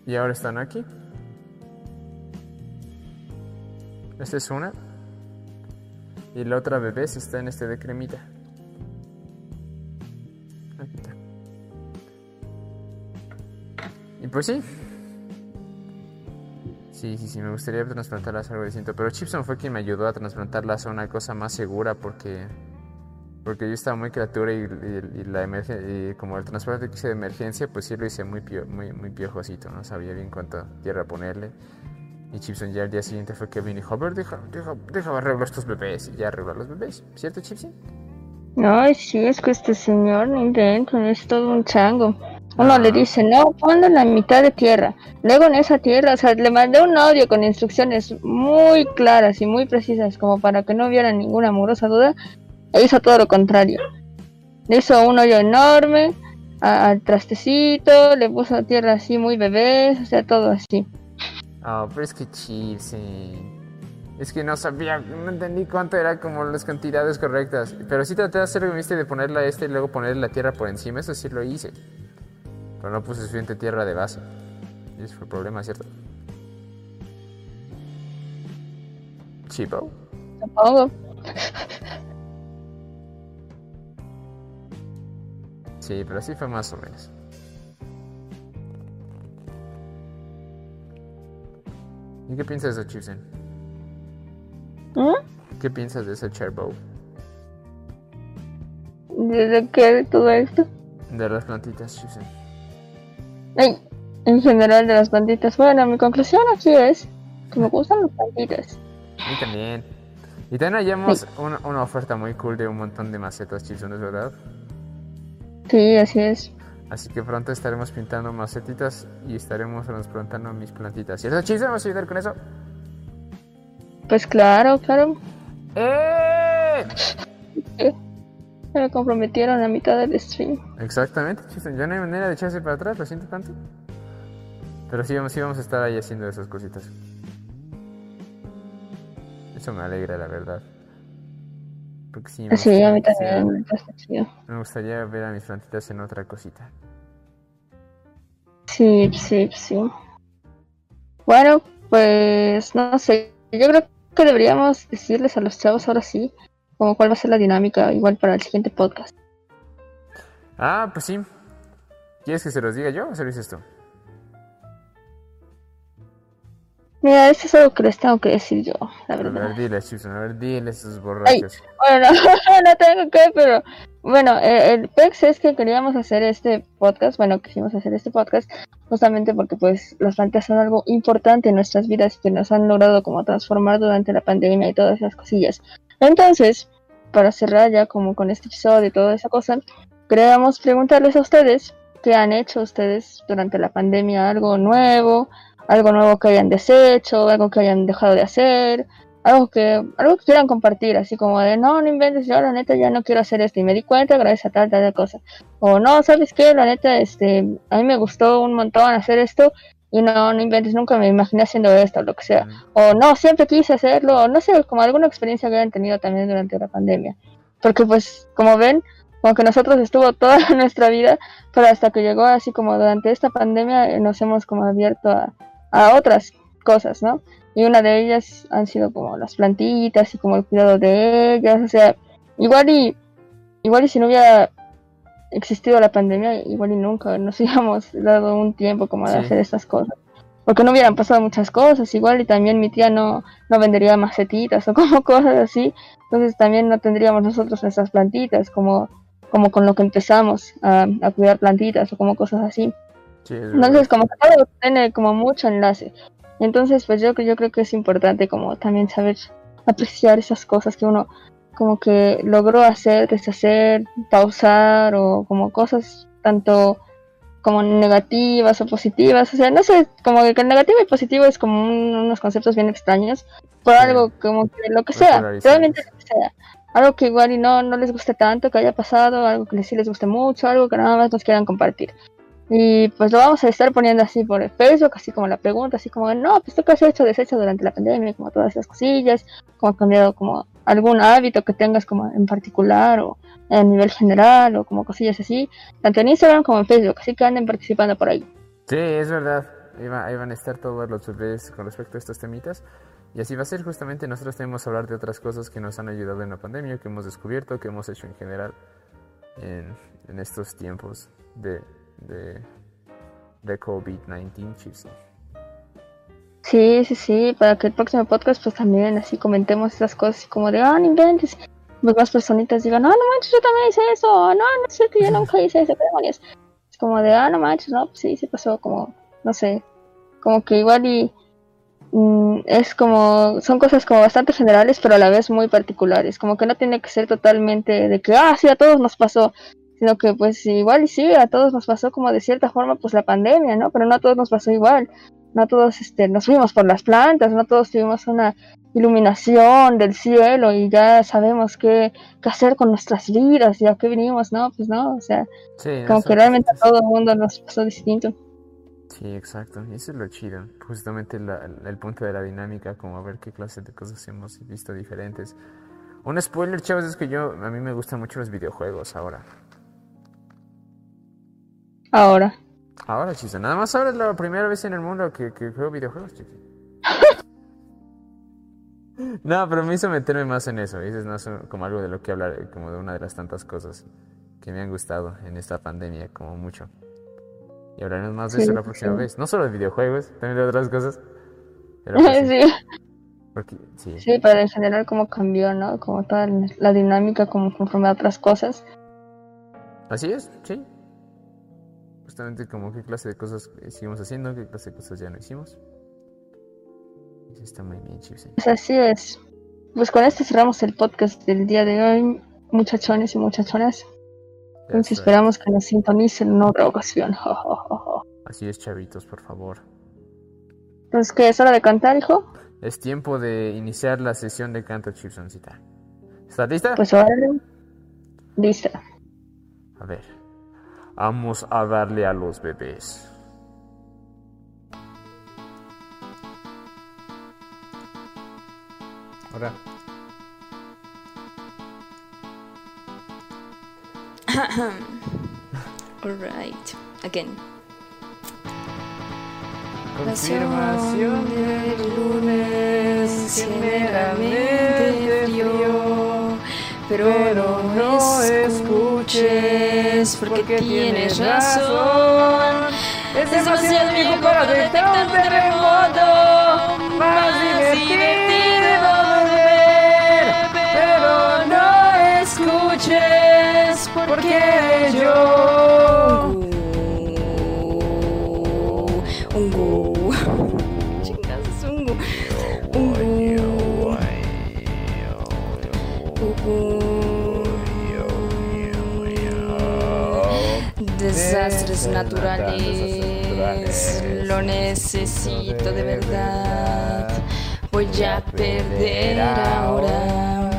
Y ahora están aquí. Esta es una. Y la otra bebé está en este de cremita. Aquí está. Y pues sí. Sí, sí, sí, me gustaría trasplantarlas a algo distinto. Pero Chipson fue quien me ayudó a trasplantarlas a una cosa más segura porque. Porque yo estaba muy criatura y, la emergen- y como el trasplante que hice de emergencia, pues sí lo hice muy, pio- muy, muy piojosito, no sabía bien cuánta tierra ponerle. Y Chipson ya al día siguiente fue que vino y dijo, a ver, deja, deja, deja arreglar estos bebés. Y ya arregló a los bebés, ¿cierto Chipson? No, sí, es que este señor no intenta, es todo un chango. Uno le dice, no, ponle la mitad de tierra. Luego en esa tierra, o sea, le mandé un audio con instrucciones muy claras y muy precisas, como para que no hubiera ninguna amorosa duda. E hizo todo lo contrario. Le hizo un hoyo enorme al trastecito, le puso tierra así muy bebé, o sea, todo así. Ah, pero es que Chipson. Es que no sabía, no entendí cuánto era como las cantidades correctas. Pero sí traté de hacer lo viste de ponerla este y luego ponerle la tierra por encima, eso sí lo hice. Pero no puse suficiente tierra de base. Y ese fue el problema, ¿cierto? Chipo. Supongo. Sí, pero así fue más o menos. Qué piensas de eso, Chipson? ¿Mm? ¿Qué piensas de ese Cherbow? ¿Desde qué de todo esto? De las plantitas, Chipson. Ay, en general de las plantitas. Bueno, mi conclusión aquí es que me gustan las plantitas. Mí también. Y también hallamos una, una oferta muy cool de un montón de macetas Chipson, ¿es verdad? Sí, así es. Así que pronto estaremos pintando macetitas y estaremos trasplantando mis plantitas. ¿Cierto, Chipson? ¿Vamos a ayudar con eso? Pues claro, claro. ¡Eh! Me comprometieron a mitad del stream. Exactamente, Chipson. Ya no hay manera de echarse para atrás, lo siento tanto. Pero sí vamos, sí vamos a estar ahí haciendo esas cositas. Eso me alegra, la verdad. Porque sí, me Sí, a mí gustaría- también. me parece chido. Me gustaría ver a mis plantitas en otra cosita. Sí, sí, sí. Bueno, pues no sé. Yo creo que deberíamos decirles a los chavos ahora sí como cuál va a ser la dinámica igual para el siguiente podcast. Ah, pues sí. ¿Quieres que se los diga yo o se lo dices tú? Mira, esto es algo que les tengo que decir yo, la A verdad. ver, a ver, diles esos borrachos. Bueno, no tengo que, pero bueno, eh, el PEX es que queríamos hacer este podcast, bueno, quisimos hacer este podcast justamente porque pues las plantas son algo importante en nuestras vidas que nos han logrado como transformar durante la pandemia y todas esas cosillas. Entonces, para cerrar ya como con este episodio y toda esa cosa, queríamos preguntarles a ustedes qué han hecho ustedes durante la pandemia, algo nuevo, algo nuevo que hayan deshecho, algo que hayan dejado de hacer, algo que, algo que quieran compartir, así como de no, no inventes, yo la neta ya no quiero hacer esto y me di cuenta gracias a tal, tal, tal cosa. O no, ¿sabes qué? La neta, este, a mí me gustó un montón hacer esto y no, no inventes, nunca me imaginé haciendo esto, lo que sea. O no, siempre quise hacerlo, no sé, como alguna experiencia que hayan tenido también durante la pandemia. Porque pues, como ven, como que nosotros estuvo toda nuestra vida, pero hasta que llegó así como durante esta pandemia eh, nos hemos como abierto a, a otras cosas, ¿no? Y una de ellas han sido como las plantitas y como el cuidado de ellas, o sea, igual y igual y si no hubiera existido la pandemia, igual y nunca nos hubiéramos dado un tiempo como de Sí. hacer estas cosas. Porque no hubieran pasado muchas cosas, igual y también mi tía no, no vendería macetitas o como cosas así, entonces también no tendríamos nosotros nuestras plantitas como, como con lo que empezamos a, a cuidar plantitas o como cosas así. Sí, Entonces, como que todo tiene como mucho enlace. Entonces, pues yo, yo creo que es importante como también saber apreciar esas cosas que uno como que logró hacer, deshacer, pausar o como cosas tanto como negativas o positivas. O sea, no sé, como que el negativo y positivo es como un- unos conceptos bien extraños. Por Sí. algo como que lo que Muy sea, realmente lo que sea. Algo que igual y no, no les guste tanto, que haya pasado, algo que sí les guste mucho, algo que nada más nos quieran compartir. Y pues lo vamos a estar poniendo así por Facebook, así como la pregunta, así como, no, pues tú qué has hecho, deshecho durante la pandemia, como todas esas cosillas, como cambiado como algún hábito que tengas como en particular o a nivel general o como cosillas así, tanto en Instagram como en Facebook, así que anden participando por ahí. Sí, es verdad. Ahí, va- ahí van a estar todos los bebés con respecto a estos temitas. Y así va a ser justamente. Nosotros tenemos que hablar de otras cosas que nos han ayudado en la pandemia, que hemos descubierto, que hemos hecho en general en, en estos tiempos de, de, de COVID-19, chips. Sí, sí, sí, para que el próximo podcast pues también así comentemos esas cosas como de, ah, no inventes. Pues más personitas digan, no, no manches, yo también hice eso, no, no es cierto, yo nunca hice eso, demonios. Es como de, ah, no manches, no, pues sí, sí pasó, como, no sé, como que igual y mm, es como, son cosas como bastante generales, pero a la vez muy particulares, como que no tiene que ser totalmente de que, ah, sí, a todos nos pasó, sino que pues igual y sí, a todos nos pasó como de cierta forma pues la pandemia, ¿no? Pero no a todos nos pasó igual no todos este, nos fuimos por las plantas, no todos tuvimos una iluminación del cielo y ya sabemos qué, qué hacer con nuestras vidas y a qué venimos, ¿no? Pues no, o sea, Sí, como que realmente a todo el mundo nos pasó distinto. Sí, exacto. Y eso es lo chido. Justamente la- el punto de la dinámica, como ver qué clase de cosas hemos visto diferentes. Un spoiler, chavos, es que yo, a mí me gustan mucho los videojuegos ahora. Ahora, Ahora, chiste, nada más ahora es la primera vez en el mundo que, que juego videojuegos, chiste. No, pero me hizo meterme más en eso. Y eso es como algo de lo que hablar, como de una de las tantas cosas que me han gustado en esta pandemia, como mucho. Y hablaremos más de Sí, eso la próxima sí. vez. No solo de videojuegos, también de otras cosas. Pero pues sí, sí, porque, sí. sí, pero en general como cambió, ¿no? Como toda la dinámica como conforme a otras cosas. Así es, sí. Justamente como qué clase de cosas eh, seguimos haciendo, qué clase de cosas ya no hicimos. Eso está muy bien, Chipsy. Pues así es. Pues con esto cerramos el podcast del día de hoy, muchachones y muchachonas. Entonces esperamos que nos sintonicen en otra ocasión. Así es, chavitos, por favor. Entonces, ¿qué es hora de cantar, hijo? Es tiempo de iniciar la sesión de canto, Chipsoncita. ¿Estás lista? Pues ahora, lista. A ver. Vamos a darle a los bebés. Ahora. Alright, again. Confirmación del lunes, generalmente frío, pero no escuches porque tienes razón. Es demasiado viejo para detectar un terremoto, más divertido Desastres naturales, lo necesito de verdad. Voy a perder ahora,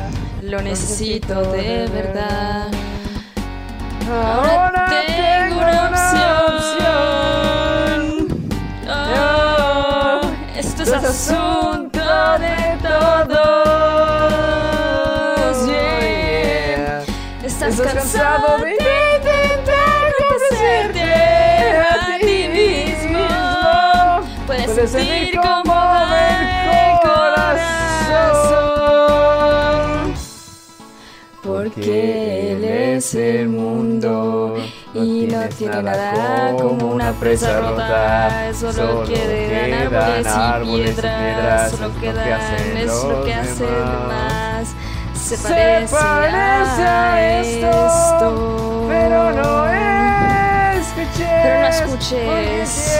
lo necesito de verdad. Ahora es el mundo y no tiene nada como una presa rota. Solo quedan árboles y piedras. Solo quedan es lo que hace más. Se parece, a esto, pero no escuches. Pero no escuches.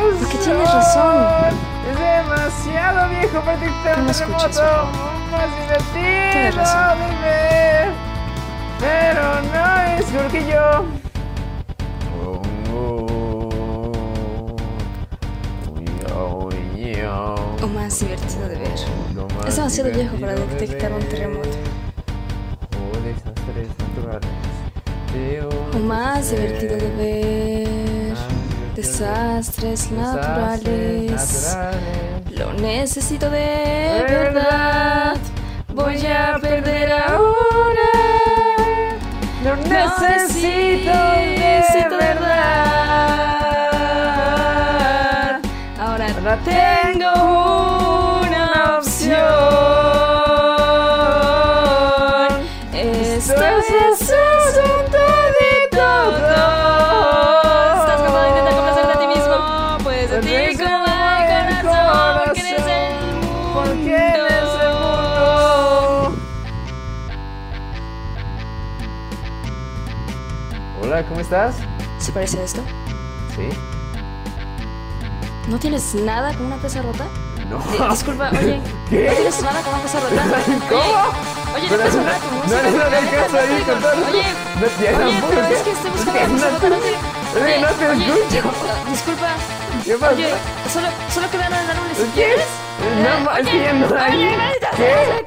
Porque Porque tienes razón. Es demasiado viejo para dictar un no escuches, terremoto más divertido Tienes razón. Pero no es yo. O más divertido de ver. Es demasiado viejo para detectar un terremoto. O desastres naturales. O más divertido de ver. Desastres naturales. Lo necesito de verdad. Voy a perder ahora. Necesito de verdad. Ahora Ahora tengo estás? ¿Se parece a esto? Sí. ¿No tienes nada con una presa rota? No. Di- disculpa, oye. ¿Qué? ¿No tienes nada con una presa rota? ¿Cómo? Oye, Pero ¿le puedes no- hablar a tu no música? le hagas Oye, caso ahí con todo. Oye, No, ya oye, pero es que estoy buscando una presa rota. No te... Oye, no te escucho. Disculpa. ¿Qué pasa? Oye, solo, solo quedaron árboles si ¿Qué? quieres. No, es que ya no hay. Oye, ¿Qué?